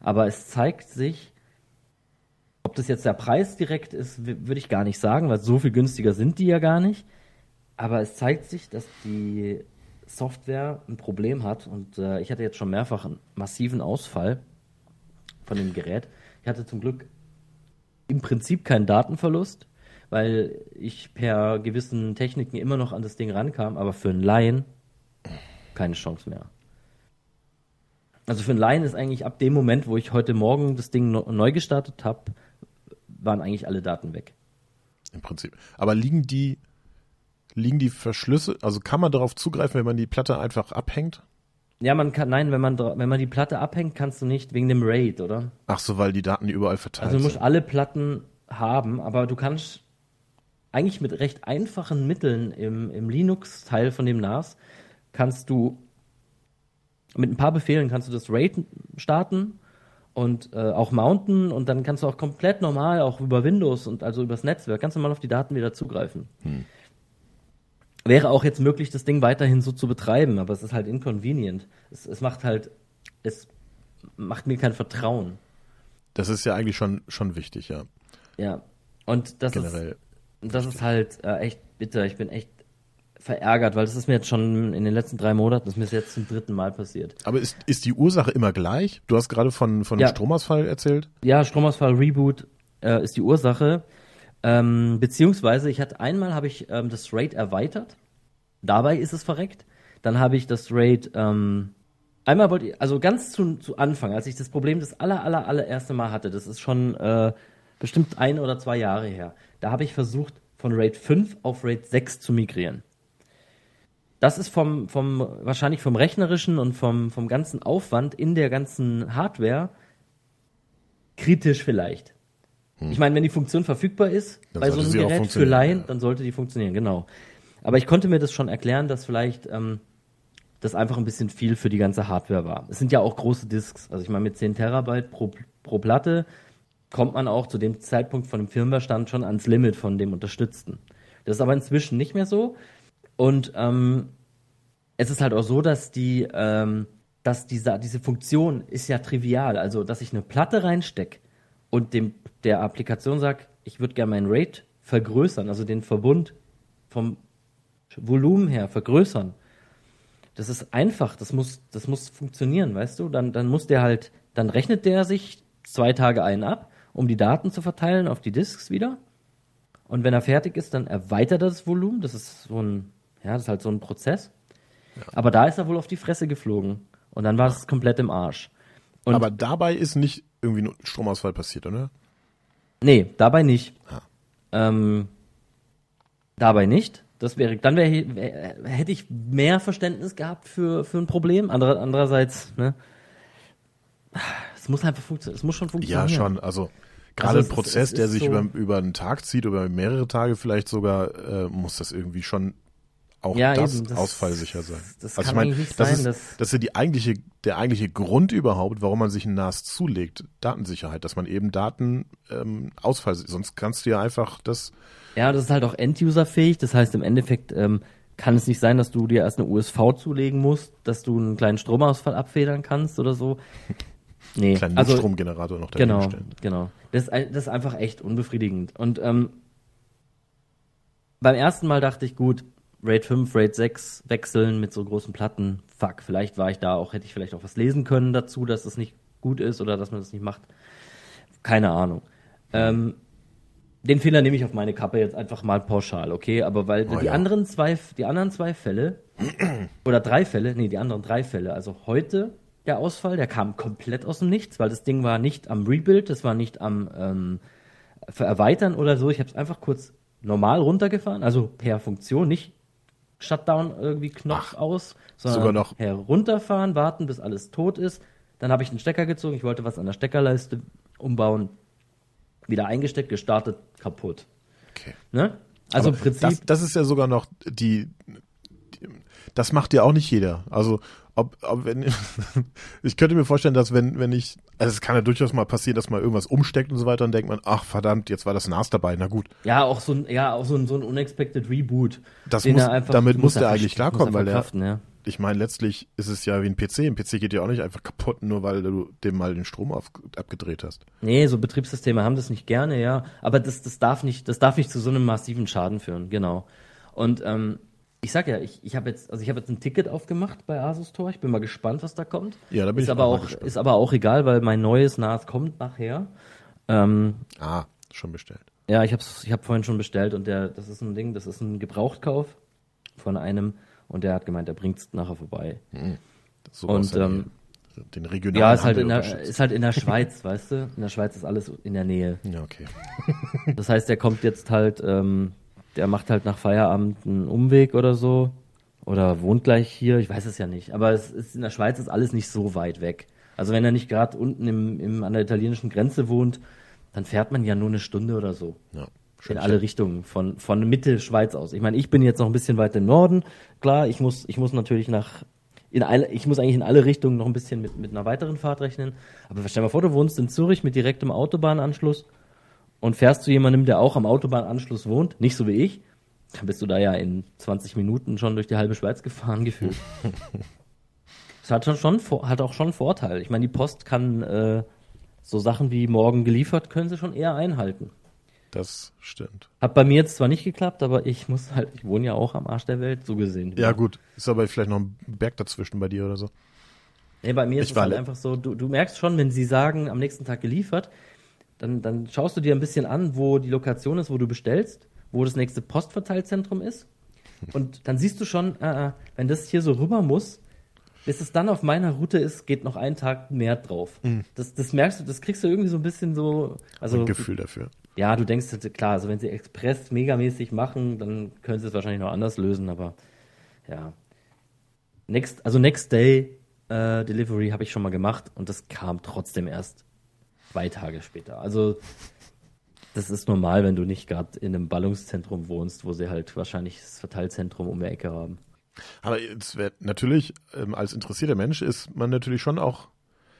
Aber es zeigt sich, ob das jetzt der Preis direkt ist, würde ich gar nicht sagen, weil so viel günstiger sind die ja gar nicht. Aber es zeigt sich, dass die Software ein Problem hat und äh, ich hatte jetzt schon mehrfach einen massiven Ausfall von dem Gerät. Ich hatte zum Glück im Prinzip keinen Datenverlust, weil ich per gewissen Techniken immer noch an das Ding rankam, aber für einen Laien keine Chance mehr. Also für einen Laien ist eigentlich ab dem Moment, wo ich heute Morgen das Ding neu gestartet habe, waren eigentlich alle Daten weg. Im Prinzip. Aber liegen die, liegen die Verschlüsse, also kann man darauf zugreifen, wenn man die Platte einfach abhängt? Ja, man kann, nein, wenn man, wenn man die Platte abhängt, kannst du nicht wegen dem RAID, oder? Ach so, weil die Daten überall verteilt sind. Also du musst alle Platten haben, aber du kannst eigentlich mit recht einfachen Mitteln im, im Linux-Teil von dem NAS kannst du mit ein paar Befehlen kannst du das RAID starten und äh, auch mounten und dann kannst du auch komplett normal auch über Windows und also übers Netzwerk ganz normal auf die Daten wieder zugreifen. Hm wäre auch jetzt möglich, das Ding weiterhin so zu betreiben, aber es ist halt inconvenient. Es, es macht halt, es macht mir kein Vertrauen. Das ist ja eigentlich schon, schon wichtig, ja. Ja. Und das Generell ist, das ist halt äh, echt bitter. Ich bin echt verärgert, weil das ist mir jetzt schon in den letzten drei Monaten, das ist mir jetzt zum dritten Mal passiert. Aber ist, ist die Ursache immer gleich? Du hast gerade von, von ja. Stromausfall erzählt? Ja, Stromausfall, Reboot äh, ist die Ursache. Ähm, beziehungsweise ich hatte einmal habe ich ähm, das RAID erweitert. Dabei ist es verreckt. Dann habe ich das RAID ähm, einmal wollte ich, also ganz zu, zu Anfang, als ich das Problem das aller aller allererste Mal hatte, das ist schon äh, bestimmt ein oder zwei Jahre her. Da habe ich versucht von RAID 5 auf RAID 6 zu migrieren. Das ist vom, vom wahrscheinlich vom rechnerischen und vom, vom ganzen Aufwand in der ganzen Hardware kritisch vielleicht. Hm. Ich meine, wenn die Funktion verfügbar ist dann bei so einem Gerät für Laien, ja. dann sollte die funktionieren, genau. Aber ich konnte mir das schon erklären, dass vielleicht ähm, das einfach ein bisschen viel für die ganze Hardware war. Es sind ja auch große Disks. Also ich meine, mit 10 Terabyte pro, pro Platte kommt man auch zu dem Zeitpunkt von dem Firmwarestand schon ans Limit von dem Unterstützten. Das ist aber inzwischen nicht mehr so. Und ähm, es ist halt auch so, dass die, ähm, dass diese, diese Funktion ist ja trivial. Also, dass ich eine Platte reinstecke und dem der Applikation sagt, ich würde gerne meinen Rate vergrößern, also den Verbund vom Volumen her vergrößern. Das ist einfach, das muss, das muss funktionieren, weißt du? Dann, dann muss der halt, dann rechnet der sich zwei Tage einen ab, um die Daten zu verteilen auf die Disks wieder. Und wenn er fertig ist, dann erweitert er das Volumen. Das ist so ein, ja, das ist halt so ein Prozess. Ja. Aber da ist er wohl auf die Fresse geflogen. Und dann war es komplett im Arsch. Und Aber dabei ist nicht irgendwie ein Stromausfall passiert, oder? Nee, dabei nicht. Ah. Ähm, dabei nicht. Das wäre, dann wäre, wär, hätte ich mehr Verständnis gehabt für, für ein Problem. Andere, andererseits, ne? Es muss einfach funktionieren. Es muss schon funktionieren. Ja, schon. Also, gerade also ein Prozess, ist, der sich so über, über einen Tag zieht, über mehrere Tage vielleicht sogar, äh, muss das irgendwie schon auch ja, das, eben, das ausfallsicher sein. Das also kann ich meine, nicht das sein. Ist, das ist ja die eigentliche, der eigentliche Grund überhaupt, warum man sich ein NAS zulegt, Datensicherheit, dass man eben Daten ähm, Ausfall, sonst kannst du ja einfach das. Ja, das ist halt auch End-User-fähig. Das heißt, im Endeffekt ähm, kann es nicht sein, dass du dir erst eine USV zulegen musst, dass du einen kleinen Stromausfall abfedern kannst oder so. Nee, kleinen also, Stromgenerator noch daneben genau, stellen. Genau, das, das ist einfach echt unbefriedigend. Und ähm, beim ersten Mal dachte ich, gut, RAID 5, RAID 6 wechseln mit so großen Platten. Fuck, vielleicht war ich da auch, hätte ich vielleicht auch was lesen können dazu, dass das nicht gut ist oder dass man das nicht macht. Keine Ahnung. Ähm, den Fehler nehme ich auf meine Kappe jetzt einfach mal pauschal, okay? Aber weil oh, die ja. anderen zwei, die anderen zwei Fälle [CLEARS THROAT] oder drei Fälle, nee, die anderen drei Fälle, also heute der Ausfall, der kam komplett aus dem Nichts, weil das Ding war nicht am Rebuild, das war nicht am ähm, Erweitern oder so. Ich habe es einfach kurz normal runtergefahren, also per Funktion, nicht Shutdown irgendwie Knopf Ach, aus, sondern sogar noch. herunterfahren, warten, bis alles tot ist. Dann habe ich den Stecker gezogen, ich wollte was an der Steckerleiste umbauen, wieder eingesteckt, gestartet, kaputt. Okay. Ne? Also im Prinzip. Das, das ist ja sogar noch die, das macht ja auch nicht jeder. Also ob, ob wenn [LAUGHS] ich könnte mir vorstellen, dass wenn wenn ich also es kann ja durchaus mal passieren, dass mal irgendwas umsteckt und so weiter und denkt man, ach verdammt, jetzt war das NAS dabei, na gut. Ja, auch so ein ja, auch so ein so ein unexpected Reboot. Das muss, einfach, damit muss der eigentlich klarkommen, weil der ja. ich meine, letztlich ist es ja wie ein PC. Ein PC geht ja auch nicht einfach kaputt, nur weil du dem mal den Strom auf, abgedreht hast. Nee, so Betriebssysteme haben das nicht gerne, ja. Aber das, das darf nicht, das darf nicht zu so einem massiven Schaden führen, genau. Und ähm, ich sag ja, ich, ich habe jetzt, also ich habe jetzt ein Ticket aufgemacht bei Asus Tor. Ich bin mal gespannt, was da kommt. Ja, da bin ist ich aber auch, gespannt. ist aber auch egal, weil mein neues NAS kommt nachher. Ähm, ah, schon bestellt. Ja, ich habe ich hab vorhin schon bestellt und der, das ist ein Ding, das ist ein Gebrauchtkauf von einem und der hat gemeint, der bringt es nachher vorbei. Hm. So und ähm, den regionalen Ja, ist halt, in der, ist halt in der Schweiz, weißt du? In der Schweiz ist alles in der Nähe. Ja, okay. das heißt, der kommt jetzt halt ähm, der macht halt nach Feierabend einen Umweg oder so. Oder wohnt gleich hier, ich weiß es ja nicht. Aber es ist, in der Schweiz ist alles nicht so weit weg. Also wenn er nicht gerade unten im, im, an der italienischen Grenze wohnt, dann fährt man ja nur eine Stunde oder so. Ja, in alle Richtungen, von, von Mitte Schweiz aus. Ich meine, ich bin jetzt noch ein bisschen weiter im Norden. Klar, ich muss, ich muss natürlich nach, in alle, ich muss eigentlich in alle Richtungen noch ein bisschen mit, mit einer weiteren Fahrt rechnen. Aber stell dir mal vor, du wohnst in Zürich mit direktem Autobahnanschluss und fährst zu jemandem, der auch am Autobahnanschluss wohnt, nicht so wie ich, dann bist du da ja in 20 Minuten schon durch die halbe Schweiz gefahren [LAUGHS] gefühlt. das hat schon, schon hat auch schon einen Vorteil. Ich meine, die Post kann äh, so Sachen wie morgen geliefert, können sie schon eher einhalten. Das stimmt. Hat bei mir jetzt zwar nicht geklappt, aber ich muss halt, ich wohne ja auch am Arsch der Welt, so gesehen. Ja, gut. Ist aber vielleicht noch ein Berg dazwischen bei dir oder so. Nee, bei mir ist ich es halt einfach so, du, du merkst schon, wenn sie sagen, am nächsten Tag geliefert, dann, dann schaust du dir ein bisschen an, wo die Lokation ist, wo du bestellst, wo das nächste Postverteilzentrum ist. Und dann siehst du schon, äh, äh, wenn das hier so rüber muss, bis es dann auf meiner Route ist, geht noch ein Tag mehr drauf. Mhm. Das, das merkst du, das kriegst du irgendwie so ein bisschen so. Also, ein Gefühl dafür. Ja, du denkst, klar, also wenn sie Express megamäßig machen, dann können sie es wahrscheinlich noch anders lösen, aber ja. Next, also Next Day äh, Delivery habe ich schon mal gemacht und das kam trotzdem erst zwei Tage später. Also das ist normal, wenn du nicht gerade in einem Ballungszentrum wohnst, wo sie halt wahrscheinlich das Verteilzentrum um die Ecke haben. Aber es wird natürlich, ähm, als interessierter Mensch ist man natürlich schon auch.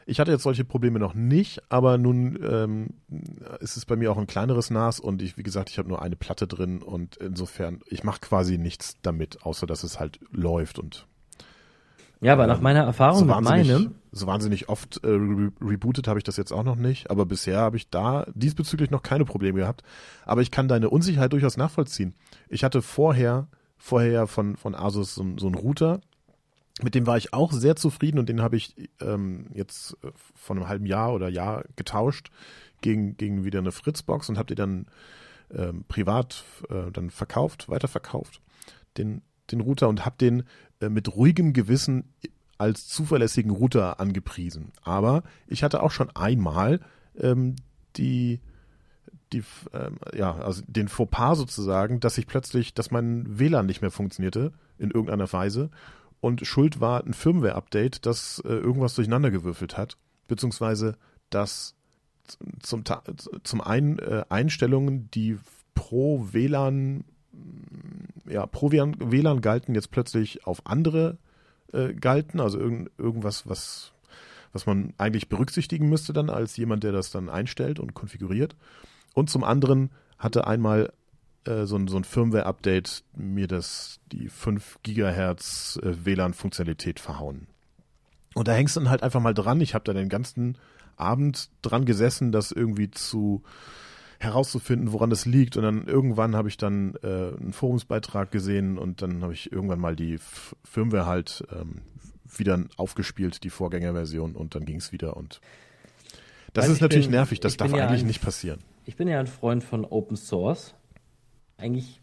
Ich hatte jetzt solche Probleme noch nicht, aber nun ähm, ist es bei mir auch ein kleineres NAS und ich, wie gesagt, ich habe nur eine Platte drin und insofern, ich mache quasi nichts damit, außer dass es halt läuft und ja, aber ähm, nach meiner Erfahrung so mit meinem. So wahnsinnig oft äh, re rebootet habe ich das jetzt auch noch nicht, aber bisher habe ich da diesbezüglich noch keine Probleme gehabt. Aber ich kann deine Unsicherheit durchaus nachvollziehen. Ich hatte vorher, vorher von, von Asus so, so einen Router, mit dem war ich auch sehr zufrieden und den habe ich ähm, jetzt äh, vor einem halben Jahr oder Jahr getauscht gegen, gegen wieder eine Fritzbox und habe die dann ähm, privat äh, dann verkauft, weiterverkauft, den, den Router und habe den mit ruhigem Gewissen als zuverlässigen Router angepriesen. Aber ich hatte auch schon einmal ähm, die die, ähm, ja, also den Fauxpas sozusagen, dass ich plötzlich, dass mein WLAN nicht mehr funktionierte in irgendeiner Weise und Schuld war ein Firmware-Update, das äh, irgendwas durcheinander gewürfelt hat, beziehungsweise das zum, zum einen äh, Einstellungen, die pro WLAN ja, pro WLAN galten jetzt plötzlich auf andere äh, galten, also irgend, irgendwas, was, was man eigentlich berücksichtigen müsste dann als jemand, der das dann einstellt und konfiguriert. Und zum anderen hatte einmal äh, so ein, so ein Firmware-Update mir das, die 5 Gigahertz äh, WLAN-Funktionalität verhauen. Und da hängst du dann halt einfach mal dran. Ich habe da den ganzen Abend dran gesessen, das irgendwie zu herauszufinden, woran das liegt. Und dann irgendwann habe ich dann äh, einen Forumsbeitrag gesehen und dann habe ich irgendwann mal die F Firmware halt ähm, wieder aufgespielt, die Vorgängerversion und dann ging es wieder und das Weil ist natürlich bin, nervig, das darf ja eigentlich ein, nicht passieren. Ich bin ja ein Freund von Open Source. Eigentlich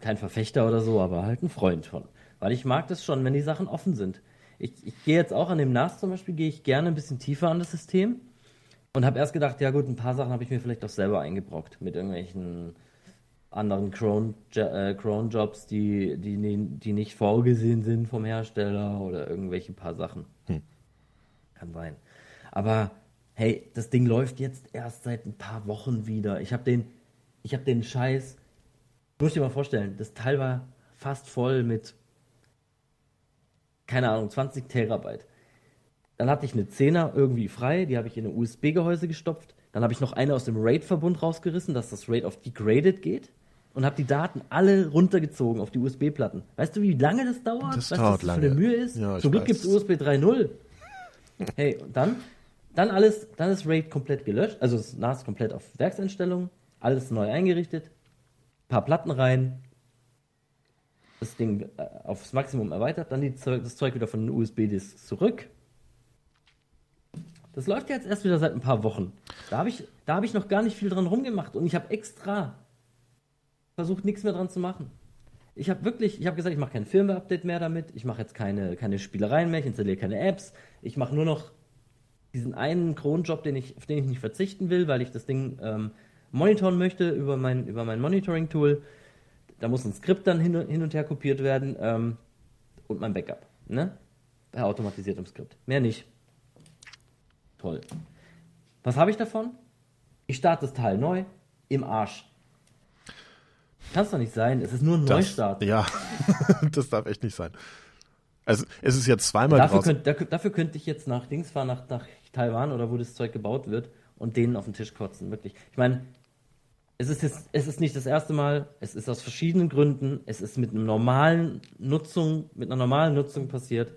kein Verfechter oder so, aber halt ein Freund von. Weil ich mag das schon, wenn die Sachen offen sind. Ich, ich gehe jetzt auch an dem NAS zum Beispiel, gehe ich gerne ein bisschen tiefer an das System und habe erst gedacht, ja gut, ein paar Sachen habe ich mir vielleicht auch selber eingebrockt mit irgendwelchen anderen Cron-Jobs, äh, die, die, die nicht vorgesehen sind vom Hersteller oder irgendwelche paar Sachen. Hm. Kann sein. Aber hey, das Ding läuft jetzt erst seit ein paar Wochen wieder. Ich habe den, ich habe den Scheiß, muss dir mal vorstellen, das Teil war fast voll mit, keine Ahnung, 20 Terabyte. Dann hatte ich eine 10er irgendwie frei, die habe ich in ein USB-Gehäuse gestopft. Dann habe ich noch eine aus dem RAID-Verbund rausgerissen, dass das RAID auf Degraded geht und habe die Daten alle runtergezogen auf die USB-Platten. Weißt du, wie lange das dauert? Das weißt dauert was das lange. für eine Mühe ist? Ja, Zum Glück gibt es USB 3.0. hey, und dann, dann alles, dann ist RAID komplett gelöscht, also das NAS komplett auf Werkseinstellungen, alles neu eingerichtet, paar Platten rein, das Ding äh, aufs Maximum erweitert, dann Zeug, das Zeug wieder von den USB-Disks zurück. Das läuft jetzt erst wieder seit ein paar Wochen. Da habe ich, hab ich noch gar nicht viel dran rumgemacht und ich habe extra versucht, nichts mehr dran zu machen. Ich habe wirklich, ich habe gesagt, ich mache kein Firmware-Update mehr damit, ich mache jetzt keine, keine Spielereien mehr, ich installiere keine Apps, ich mache nur noch diesen einen Kronjob, den ich, auf den ich nicht verzichten will, weil ich das Ding ähm, monitoren möchte über mein, über mein Monitoring-Tool. Da muss ein Skript dann hin, hin und her kopiert werden ähm, und mein Backup. Ne? Per automatisiertem Skript. Mehr nicht. Toll. Was habe ich davon? Ich starte das Teil neu im Arsch. Kann es doch nicht sein. Es ist nur ein das, Neustart. Ja, [LAUGHS] das darf echt nicht sein. Also es ist jetzt zweimal dafür, könnt, dafür, dafür, könnte ich jetzt nach Dings fahren, nach, nach Taiwan oder wo das Zeug gebaut wird und denen auf den Tisch kotzen. Wirklich. Ich meine, es ist jetzt, es ist nicht das erste Mal, es ist aus verschiedenen Gründen, es ist mit einer normalen Nutzung, mit einer normalen Nutzung passiert.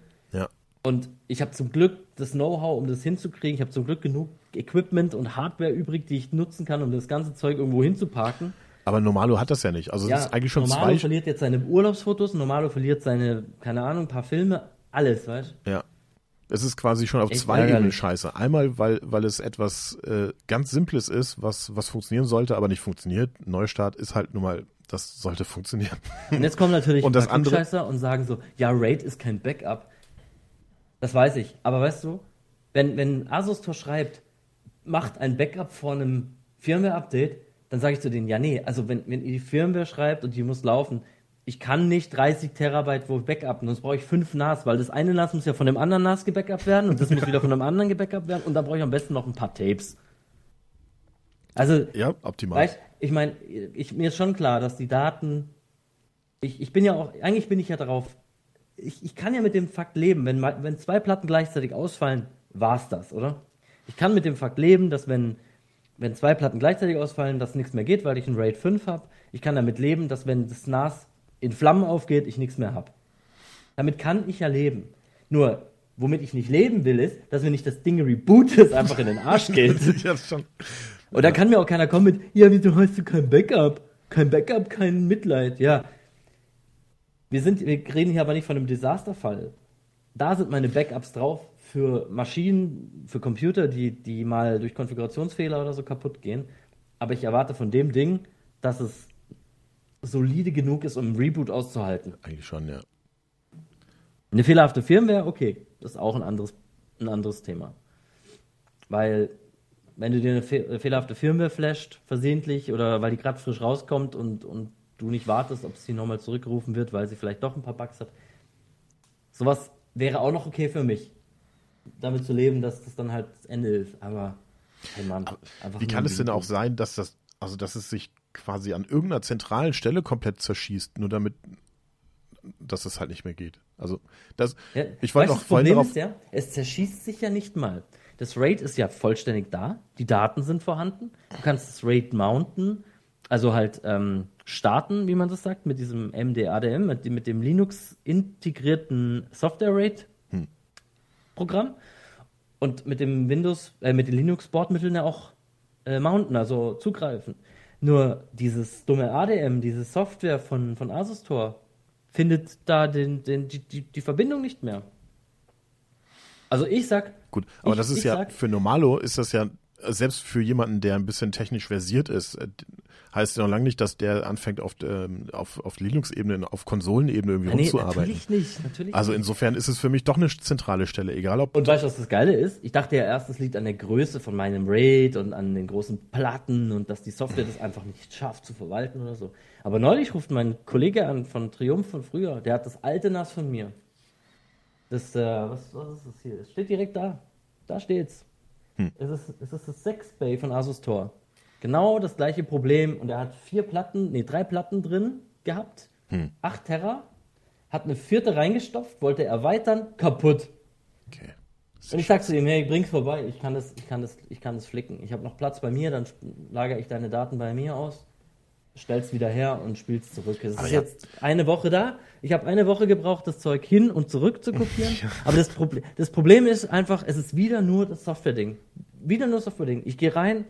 Und ich habe zum Glück das Know-how, um das hinzukriegen. Ich habe zum Glück genug Equipment und Hardware übrig, die ich nutzen kann, um das ganze Zeug irgendwo hinzuparken. Aber Normalo hat das ja nicht. Also ja, ist eigentlich schon Normalo zwei. verliert jetzt seine Urlaubsfotos, Normalo verliert seine, keine Ahnung, ein paar Filme, alles, weißt du? Ja. Es ist quasi schon auf Echt zwei Ebenen scheiße. Einmal, weil, weil es etwas äh, ganz Simples ist, was, was funktionieren sollte, aber nicht funktioniert. Neustart ist halt nun mal, das sollte funktionieren. Und jetzt kommen natürlich [LAUGHS] und das andere Scheißer und sagen so, ja, RAID ist kein Backup. Das weiß ich. Aber weißt du, wenn, wenn Asus Tor schreibt, macht ein Backup vor einem Firmware-Update, dann sage ich zu denen, ja, nee, also wenn, wenn ihr die Firmware schreibt und die muss laufen, ich kann nicht 30 Terabyte wo backupen, sonst brauche ich fünf NAS, weil das eine NAS muss ja von dem anderen NAS gebackupt werden und das muss wieder von dem anderen gebackupt werden und dann brauche ich am besten noch ein paar Tapes. Also, ja, optimal. Weißt, ich meine, mir ist schon klar, dass die Daten, ich, ich bin ja auch, eigentlich bin ich ja darauf, ich, ich kann ja mit dem Fakt leben, wenn, wenn zwei Platten gleichzeitig ausfallen, war's das, oder? Ich kann mit dem Fakt leben, dass wenn wenn zwei Platten gleichzeitig ausfallen, dass nichts mehr geht, weil ich ein RAID 5 habe. Ich kann damit leben, dass wenn das NAS in Flammen aufgeht, ich nichts mehr habe. Damit kann ich ja leben. Nur, womit ich nicht leben will, ist, dass wenn ich das Ding reboote, es einfach in den Arsch [LAUGHS] geht. ja, schon. Und da kann mir auch keiner kommen mit, ja, wieso hast du kein Backup? Kein Backup, kein Mitleid. Ja. Wir, sind, wir reden hier aber nicht von einem Desasterfall. Da sind meine Backups drauf für Maschinen, für Computer, die, die mal durch Konfigurationsfehler oder so kaputt gehen. Aber ich erwarte von dem Ding, dass es solide genug ist, um einen Reboot auszuhalten. Eigentlich schon, ja. Eine fehlerhafte Firmware, okay, das ist auch ein anderes, ein anderes Thema. Weil, wenn du dir eine, fe eine fehlerhafte Firmware flasht, versehentlich, oder weil die gerade frisch rauskommt und, und du nicht wartest, ob sie nochmal zurückgerufen wird, weil sie vielleicht doch ein paar Bugs hat, sowas wäre auch noch okay für mich damit zu leben, dass das dann halt das Ende ist. Aber, hey Mann, Aber wie kann es denn auch sein, dass das, also dass es sich quasi an irgendeiner zentralen Stelle komplett zerschießt, nur damit, dass es halt nicht mehr geht. Also das, ja, ich wollte noch vorhin Problem ist ja, es zerschießt sich ja nicht mal. Das RAID ist ja vollständig da, die Daten sind vorhanden. Du kannst das RAID mounten, also halt ähm, starten, wie man das sagt, mit diesem MDADM, mit, mit dem Linux integrierten Software RAID Programm und mit dem Windows, äh, mit den Linux-Bordmitteln ja auch äh, mounten, also zugreifen. Nur dieses dumme ADM, diese Software von, von Asus Tor, findet da den, den, die, die, die Verbindung nicht mehr. Also ich sag. Gut, aber ich, das ist ja, sag, für Normalo ist das ja, selbst für jemanden, der ein bisschen technisch versiert ist, äh, heißt ja noch lange nicht, dass der anfängt auf, ähm, auf, auf Linux-Ebene, auf Konsolenebene irgendwie nee, rumzuarbeiten. Natürlich nicht, natürlich Also insofern ist es für mich doch eine zentrale Stelle, egal ob. Und weißt du, was das Geile ist? Ich dachte ja erst, es liegt an der Größe von meinem RAID und an den großen Platten und dass die Software das einfach nicht schafft zu verwalten oder so. Aber neulich ruft mein Kollege an von Triumph von früher, der hat das alte NAS von mir. Das, äh, was, was ist das hier? Es steht direkt da. Da steht's. Hm. Es, ist, es ist das 6 Bay von Asus Tor. Genau das gleiche Problem. Und er hat vier Platten, nee, drei Platten drin gehabt. Hm. 8 Terra. Hat eine vierte reingestopft, wollte erweitern, kaputt. Okay. Und ich sag zu ihm, hey, bring's vorbei, ich kann das, ich kann das, ich kann das flicken. Ich habe noch Platz bei mir, dann lagere ich deine Daten bei mir aus, stell's wieder her und spiel's zurück. Es ist jetzt eine Woche da. Ich habe eine Woche gebraucht, das Zeug hin und zurück zu kopieren. [LAUGHS] Ja. Aber das, Proble das Problem ist einfach, es ist wieder nur das Software-Ding. Wieder nur das Software-Ding. Ich gehe rein,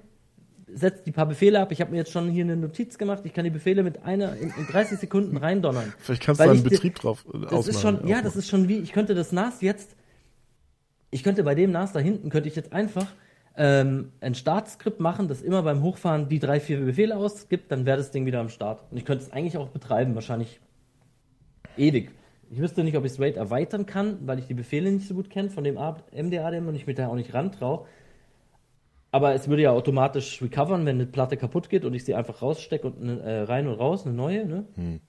setzt die paar Befehle ab. Ich habe mir jetzt schon hier eine Notiz gemacht. Ich kann die Befehle mit einer in, in 30 Sekunden reindonnern. Vielleicht kannst du einen Betrieb drauf äh, das ist schon, Ja, das ist schon wie, ich könnte das NAS jetzt, ich könnte bei dem NAS da hinten, könnte ich jetzt einfach ähm, ein Startskript machen, das immer beim Hochfahren die drei, vier Befehle ausgibt, dann wäre das Ding wieder am Start. Und ich könnte es eigentlich auch betreiben, wahrscheinlich ewig. Ich wüsste nicht, ob ich es RAID erweitern kann, weil ich die Befehle nicht so gut kenne von dem MDADM und ich mich da auch nicht rantraue. Aber es würde ja automatisch recovern, wenn eine Platte kaputt geht und ich sie einfach rausstecke und äh, rein und raus, eine neue, ne? Hm.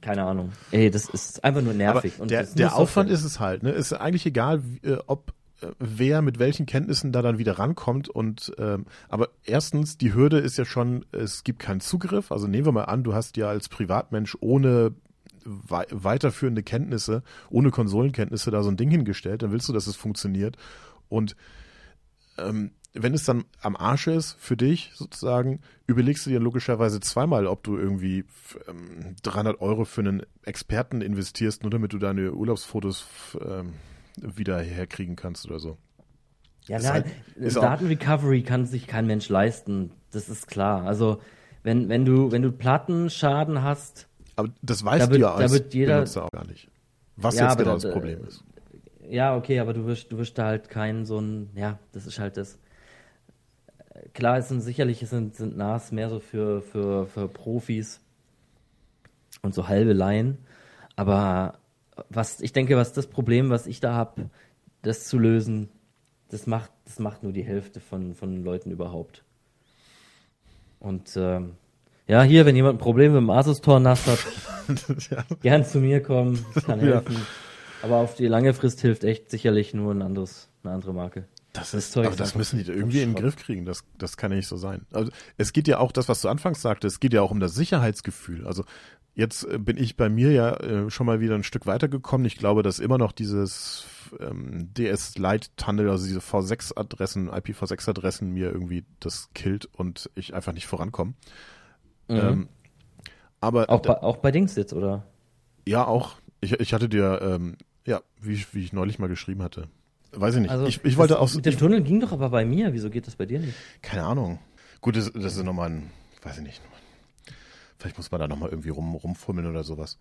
Keine Ahnung. Ey, das ist einfach nur nervig. Aber der, der Aufwand ist es halt, ne? Ist eigentlich egal, äh, ob äh, wer mit welchen Kenntnissen da dann wieder rankommt und ähm, aber erstens die Hürde ist ja schon es gibt keinen Zugriff also nehmen wir mal an du hast ja als Privatmensch ohne wei weiterführende Kenntnisse ohne Konsolenkenntnisse da so ein Ding hingestellt dann willst du dass es funktioniert und ähm, wenn es dann am Arsch ist für dich sozusagen, überlegst du dir logischerweise zweimal, ob du irgendwie ähm, 300 Euro für einen Experten investierst, nur damit du deine Urlaubsfotos ähm, wieder herkriegen kannst oder so. Ja, nein, halt, Datenrecovery kann sich kein Mensch leisten. Das ist klar. Also wenn, wenn du wenn du Plattenschaden hast, aber das weißt da du ja als da wird jeder, Benutzer auch gar nicht. Was ja, jetzt genau das Problem ist. Ja, okay, aber du wirst du wirst da halt keinen so ein ja, das ist halt das klar, es sind sicherlich sind, sind NAS mehr so für, für, für Profis und so halbe Laien. Aber was ich denke, was das Problem, was ich da habe, das zu lösen, das macht, das macht nur die Hälfte von, von Leuten überhaupt. Und ähm, ja, hier, wenn jemand ein Problem mit dem Asus-Tor nass hat, [LAUGHS] ja. gern zu mir kommen, kann helfen. Ja. Aber auf die lange Frist hilft echt sicherlich nur ein anderes, eine andere Marke. Das ist, das aber das müssen die irgendwie in den Griff kriegen. Das, das kann ja nicht so sein. Also es geht ja auch, das, was du anfangs sagtest, es geht ja auch um das Sicherheitsgefühl. Also jetzt äh, bin ich bei mir ja äh, schon mal wieder ein Stück weitergekommen. Ich glaube, dass immer noch dieses ähm, DS Lite Tunnel, also diese V6-Adressen, IPv6-Adressen mir irgendwie das killt und ich einfach nicht vorankomme. Mhm. Ähm, aber auch bei, auch bei Dings jetzt, oder? Ja, auch. Ich, ich hatte dir, ähm, ja, wie, wie ich neulich mal geschrieben hatte, Weiß ich nicht. Also ich, ich wollte auch. Mit dem Tunnel ging doch aber bei mir. Wieso geht das bei dir nicht? Keine Ahnung. Gut, das, das ist nochmal ein, weiß ich nicht. Vielleicht muss man da nochmal irgendwie rum, rumfummeln oder sowas.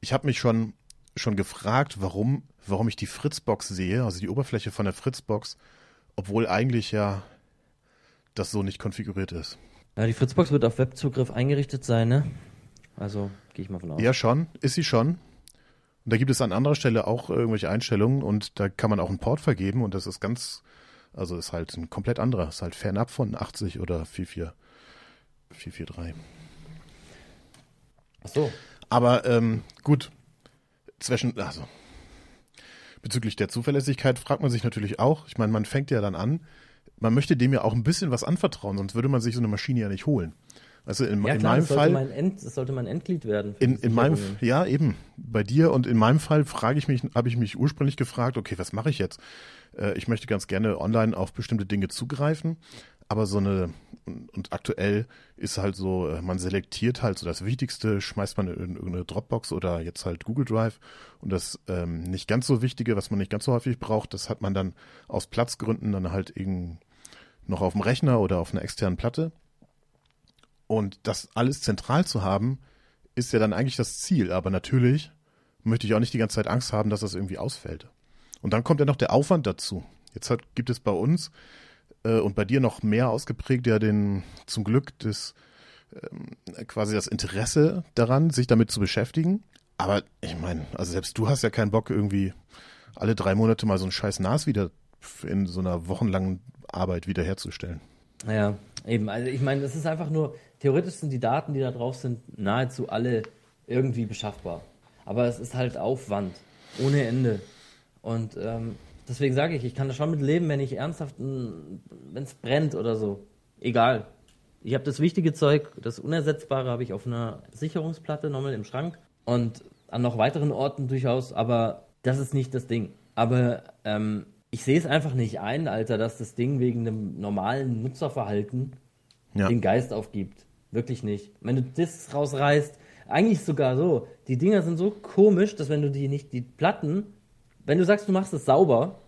Ich habe mich schon, schon gefragt, warum, warum ich die Fritzbox sehe, also die Oberfläche von der Fritzbox, obwohl eigentlich ja das so nicht konfiguriert ist. Ja, die Fritzbox wird auf Webzugriff eingerichtet sein, ne? Also gehe ich mal von aus. Ja, schon. Ist sie schon. Und da gibt es an anderer Stelle auch irgendwelche Einstellungen und da kann man auch einen Port vergeben und das ist ganz, also ist halt ein komplett anderer, ist halt fernab von 80 oder 44, 443. Ach so. Aber ähm, gut, zwischen, also bezüglich der Zuverlässigkeit fragt man sich natürlich auch, ich meine, man fängt ja dann an, man möchte dem ja auch ein bisschen was anvertrauen, sonst würde man sich so eine Maschine ja nicht holen. Also in, ja, in klar, meinem das Fall. Mein End, das sollte mein Endglied werden. In, in meinem, ja, eben. Bei dir und in meinem Fall frage ich mich, habe ich mich ursprünglich gefragt, okay, was mache ich jetzt? Äh, ich möchte ganz gerne online auf bestimmte Dinge zugreifen, aber so eine, und aktuell ist halt so, äh, man selektiert halt so das Wichtigste, schmeißt man in irgendeine Dropbox oder jetzt halt Google Drive und das ähm, nicht ganz so Wichtige, was man nicht ganz so häufig braucht, das hat man dann aus Platzgründen dann halt irgendein noch auf dem Rechner oder auf einer externen Platte. Und das alles zentral zu haben, ist ja dann eigentlich das Ziel. Aber natürlich möchte ich auch nicht die ganze Zeit Angst haben, dass das irgendwie ausfällt. Und dann kommt ja noch der Aufwand dazu. Jetzt hat, gibt es bei uns äh, und bei dir noch mehr ausgeprägt ja den zum Glück das ähm, quasi das Interesse daran, sich damit zu beschäftigen. Aber ich meine, also selbst du hast ja keinen Bock irgendwie alle drei Monate mal so ein scheiß NAS wieder in so einer wochenlangen Arbeit wiederherzustellen. Ja, eben. Also ich meine, das ist einfach nur, theoretisch sind die Daten, die da drauf sind, nahezu alle irgendwie beschaffbar. Aber es ist halt Aufwand ohne Ende. Und ähm, deswegen sage ich, ich kann da schon mit leben, wenn ich ernsthaft, wenn es brennt oder so. Egal. Ich habe das wichtige Zeug, das Unersetzbare habe ich auf einer Sicherungsplatte nochmal im Schrank und an noch weiteren Orten durchaus, aber das ist nicht das Ding. Aber ähm, ich sehe es einfach nicht ein, Alter, dass das Ding wegen einem normalen Nutzerverhalten ja. den Geist aufgibt. Wirklich nicht. Wenn du Discs rausreißt, eigentlich sogar so, die Dinger sind so komisch, dass wenn du die nicht, die Platten, wenn du sagst, du machst es sauber,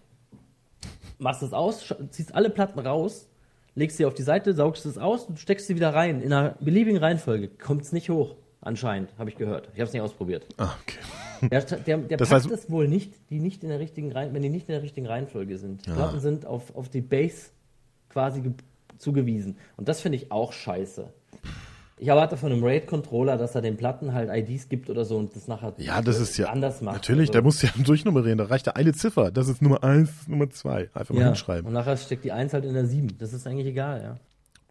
machst es aus, ziehst alle Platten raus, legst sie auf die Seite, saugst es aus und steckst sie wieder rein. In einer beliebigen Reihenfolge kommt es nicht hoch. Anscheinend, habe ich gehört. Ich habe es nicht ausprobiert. Ah, okay. [LAUGHS] Der, der, der das packt heißt, es wohl nicht, die nicht in der richtigen Reihen, wenn die nicht in der richtigen Reihenfolge sind. Die ja. Platten sind auf, auf die Base quasi zugewiesen. Und das finde ich auch scheiße. Ich erwarte von einem RAID-Controller, dass er den Platten halt IDs gibt oder so und das nachher ja, das ist ja, anders macht. Natürlich, also, der muss ja durchnummerieren. Da reicht ja eine Ziffer. Das ist Nummer 1, Nummer 2. Einfach mal ja, hinschreiben. Und nachher steckt die 1 halt in der 7. Das ist eigentlich egal, ja.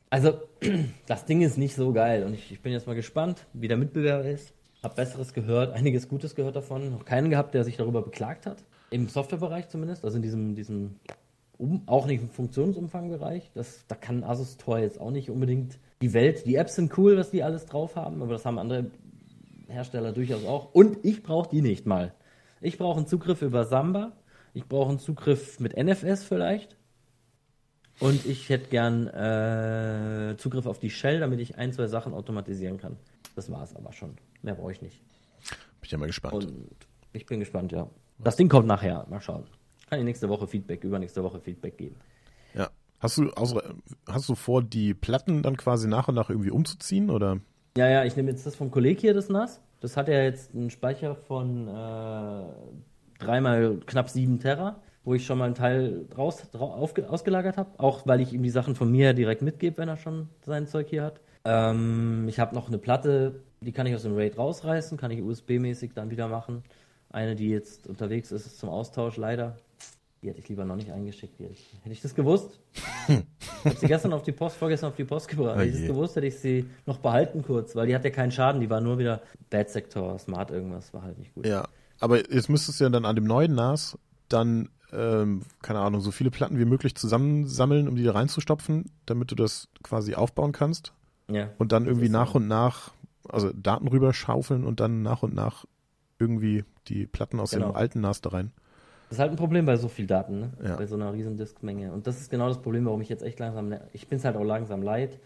Also, [CLEARS THROAT] das Ding ist nicht so geil und ich, ich bin jetzt mal gespannt, wie der Mitbewerber ist. Hab Besseres gehört, einiges Gutes gehört davon. Noch keinen gehabt, der sich darüber beklagt hat. Im Softwarebereich zumindest, also in diesem, diesem um, auch nicht im Funktionsumfangbereich. Das, da kann Asus Tor jetzt auch nicht unbedingt die Welt. Die Apps sind cool, was die alles drauf haben, aber das haben andere Hersteller durchaus auch. Und ich brauche die nicht mal. Ich brauche einen Zugriff über Samba. Ich brauche einen Zugriff mit NFS vielleicht. Und ich hätte gern äh, Zugriff auf die Shell, damit ich ein, zwei Sachen automatisieren kann. Das war es aber schon. Mehr brauche ich nicht. Bin ich ja mal gespannt. Und ich bin gespannt, ja. Das Ding kommt nachher. Mal schauen. Kann ich nächste Woche Feedback, übernächste Woche Feedback geben. Ja. Hast du, also, hast du vor, die Platten dann quasi nach und nach irgendwie umzuziehen, oder? Ja, ja, ich nehme jetzt das vom Kolleg hier, das NAS. Das hat ja jetzt einen Speicher von äh, dreimal knapp sieben Terra wo ich schon mal einen Teil raus, auf, ausgelagert habe, auch weil ich ihm die Sachen von mir direkt mitgebe, wenn er schon sein Zeug hier hat. Ähm, ich habe noch eine Platte, die kann ich aus dem RAID rausreißen, kann ich USB-mäßig dann wieder machen. Eine, die jetzt unterwegs ist, ist zum Austausch leider. Die hätte ich lieber noch nicht eingeschickt. Hätte ich, hätte ich das gewusst, [LAUGHS] ich habe sie gestern auf die Post, vorgestern auf die Post gebracht. Oh hätte ich das gewusst, hätte ich sie noch behalten kurz, weil die hat ja keinen Schaden, die war nur wieder Bad Sector, Smart irgendwas, war halt nicht gut. Ja, aber jetzt müsstest du ja dann an dem neuen NAS dann ähm, keine Ahnung, so viele Platten wie möglich zusammensammeln, um die da reinzustopfen, damit du das quasi aufbauen kannst. Ja. Und dann irgendwie nach und nach, also Daten rüber schaufeln und dann nach und nach irgendwie die Platten aus genau. dem alten NAS da rein. Das ist halt ein Problem bei so viel Daten, ne? Ja. bei so einer riesen Diskmenge. Und das ist genau das Problem, warum ich jetzt echt langsam, ich bin es halt auch langsam leid.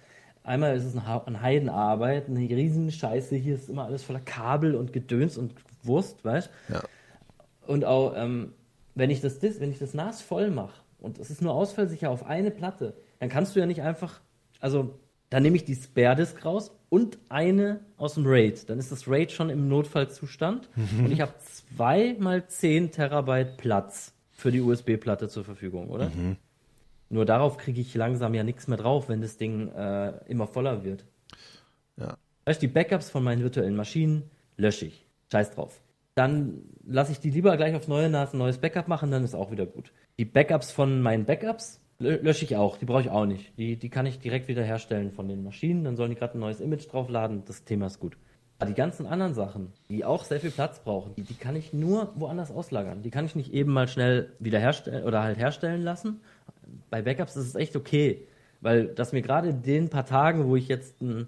Einmal ist es eine Heidenarbeit, eine riesen Scheiße, hier ist immer alles voller Kabel und Gedöns und Wurst, weißt Ja. Und auch, ähm, wenn ich das, wenn ich das NAS voll mache und es ist nur ausfallsicher auf eine Platte, dann kannst du ja nicht einfach, also dann nehme ich die Spare Disk raus und eine aus dem RAID. Dann ist das RAID schon im Notfallzustand mhm. und ich habe zwei mal zehn Terabyte Platz für die USB-Platte zur Verfügung, oder? Mhm. Nur darauf kriege ich langsam ja nichts mehr drauf, wenn das Ding äh, immer voller wird. Ja. Weißt du, die Backups von meinen virtuellen Maschinen lösche ich. Scheiß drauf dann lasse ich die lieber gleich aufs neue NAS ein neues Backup machen, dann ist auch wieder gut. Die Backups von meinen Backups lösche ich auch, die brauche ich auch nicht. Die, die kann ich direkt wieder herstellen von den Maschinen, dann sollen die gerade ein neues Image draufladen, das Thema ist gut. Aber die ganzen anderen Sachen, die auch sehr viel Platz brauchen, die, die kann ich nur woanders auslagern. Die kann ich nicht eben mal schnell wieder herstellen oder halt herstellen lassen. Bei Backups ist es echt okay, weil das mir gerade in den paar Tagen, wo ich jetzt ein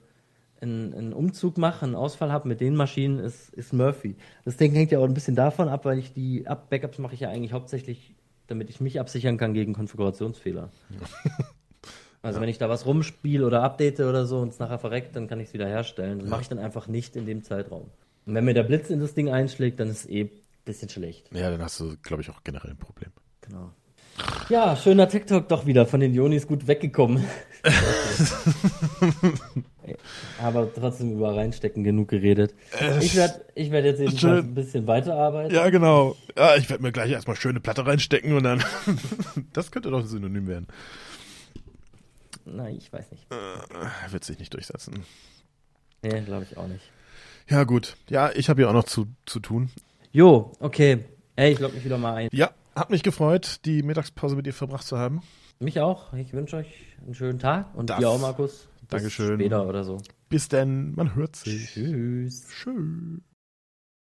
einen, einen Umzug mache, einen Ausfall habe mit den Maschinen, ist, ist Murphy. Das Ding hängt ja auch ein bisschen davon ab, weil ich die Backups mache ich ja eigentlich hauptsächlich, damit ich mich absichern kann gegen Konfigurationsfehler. Also ja. wenn ich da was rumspiele oder update oder so und es nachher verreckt, dann kann ich es wieder herstellen. Das ja. mache ich dann einfach nicht in dem Zeitraum. Und wenn mir der Blitz in das Ding einschlägt, dann ist es eh ein bisschen schlecht. Ja, dann hast du, glaube ich, auch generell ein Problem. Genau. Ja, schöner TikTok doch wieder von den Jonis gut weggekommen. [LAUGHS] Aber trotzdem über reinstecken genug geredet. Ich werde ich werd jetzt jedenfalls ein bisschen weiterarbeiten. Ja, genau. Ja, ich werde mir gleich erstmal schöne Platte reinstecken und dann. [LAUGHS] das könnte doch ein Synonym werden. Nein, ich weiß nicht. Äh, wird sich nicht durchsetzen. Nee, glaube ich auch nicht. Ja, gut. Ja, ich habe ja auch noch zu, zu tun. Jo, okay. Ey, ich logge mich wieder mal ein. Ja, hat mich gefreut, die Mittagspause mit dir verbracht zu haben. Mich auch. Ich wünsche euch einen schönen Tag und das, dir auch, Markus. Bis Dankeschön. Später oder so. Bis denn, man hört sich. Tschüss. Tschüss.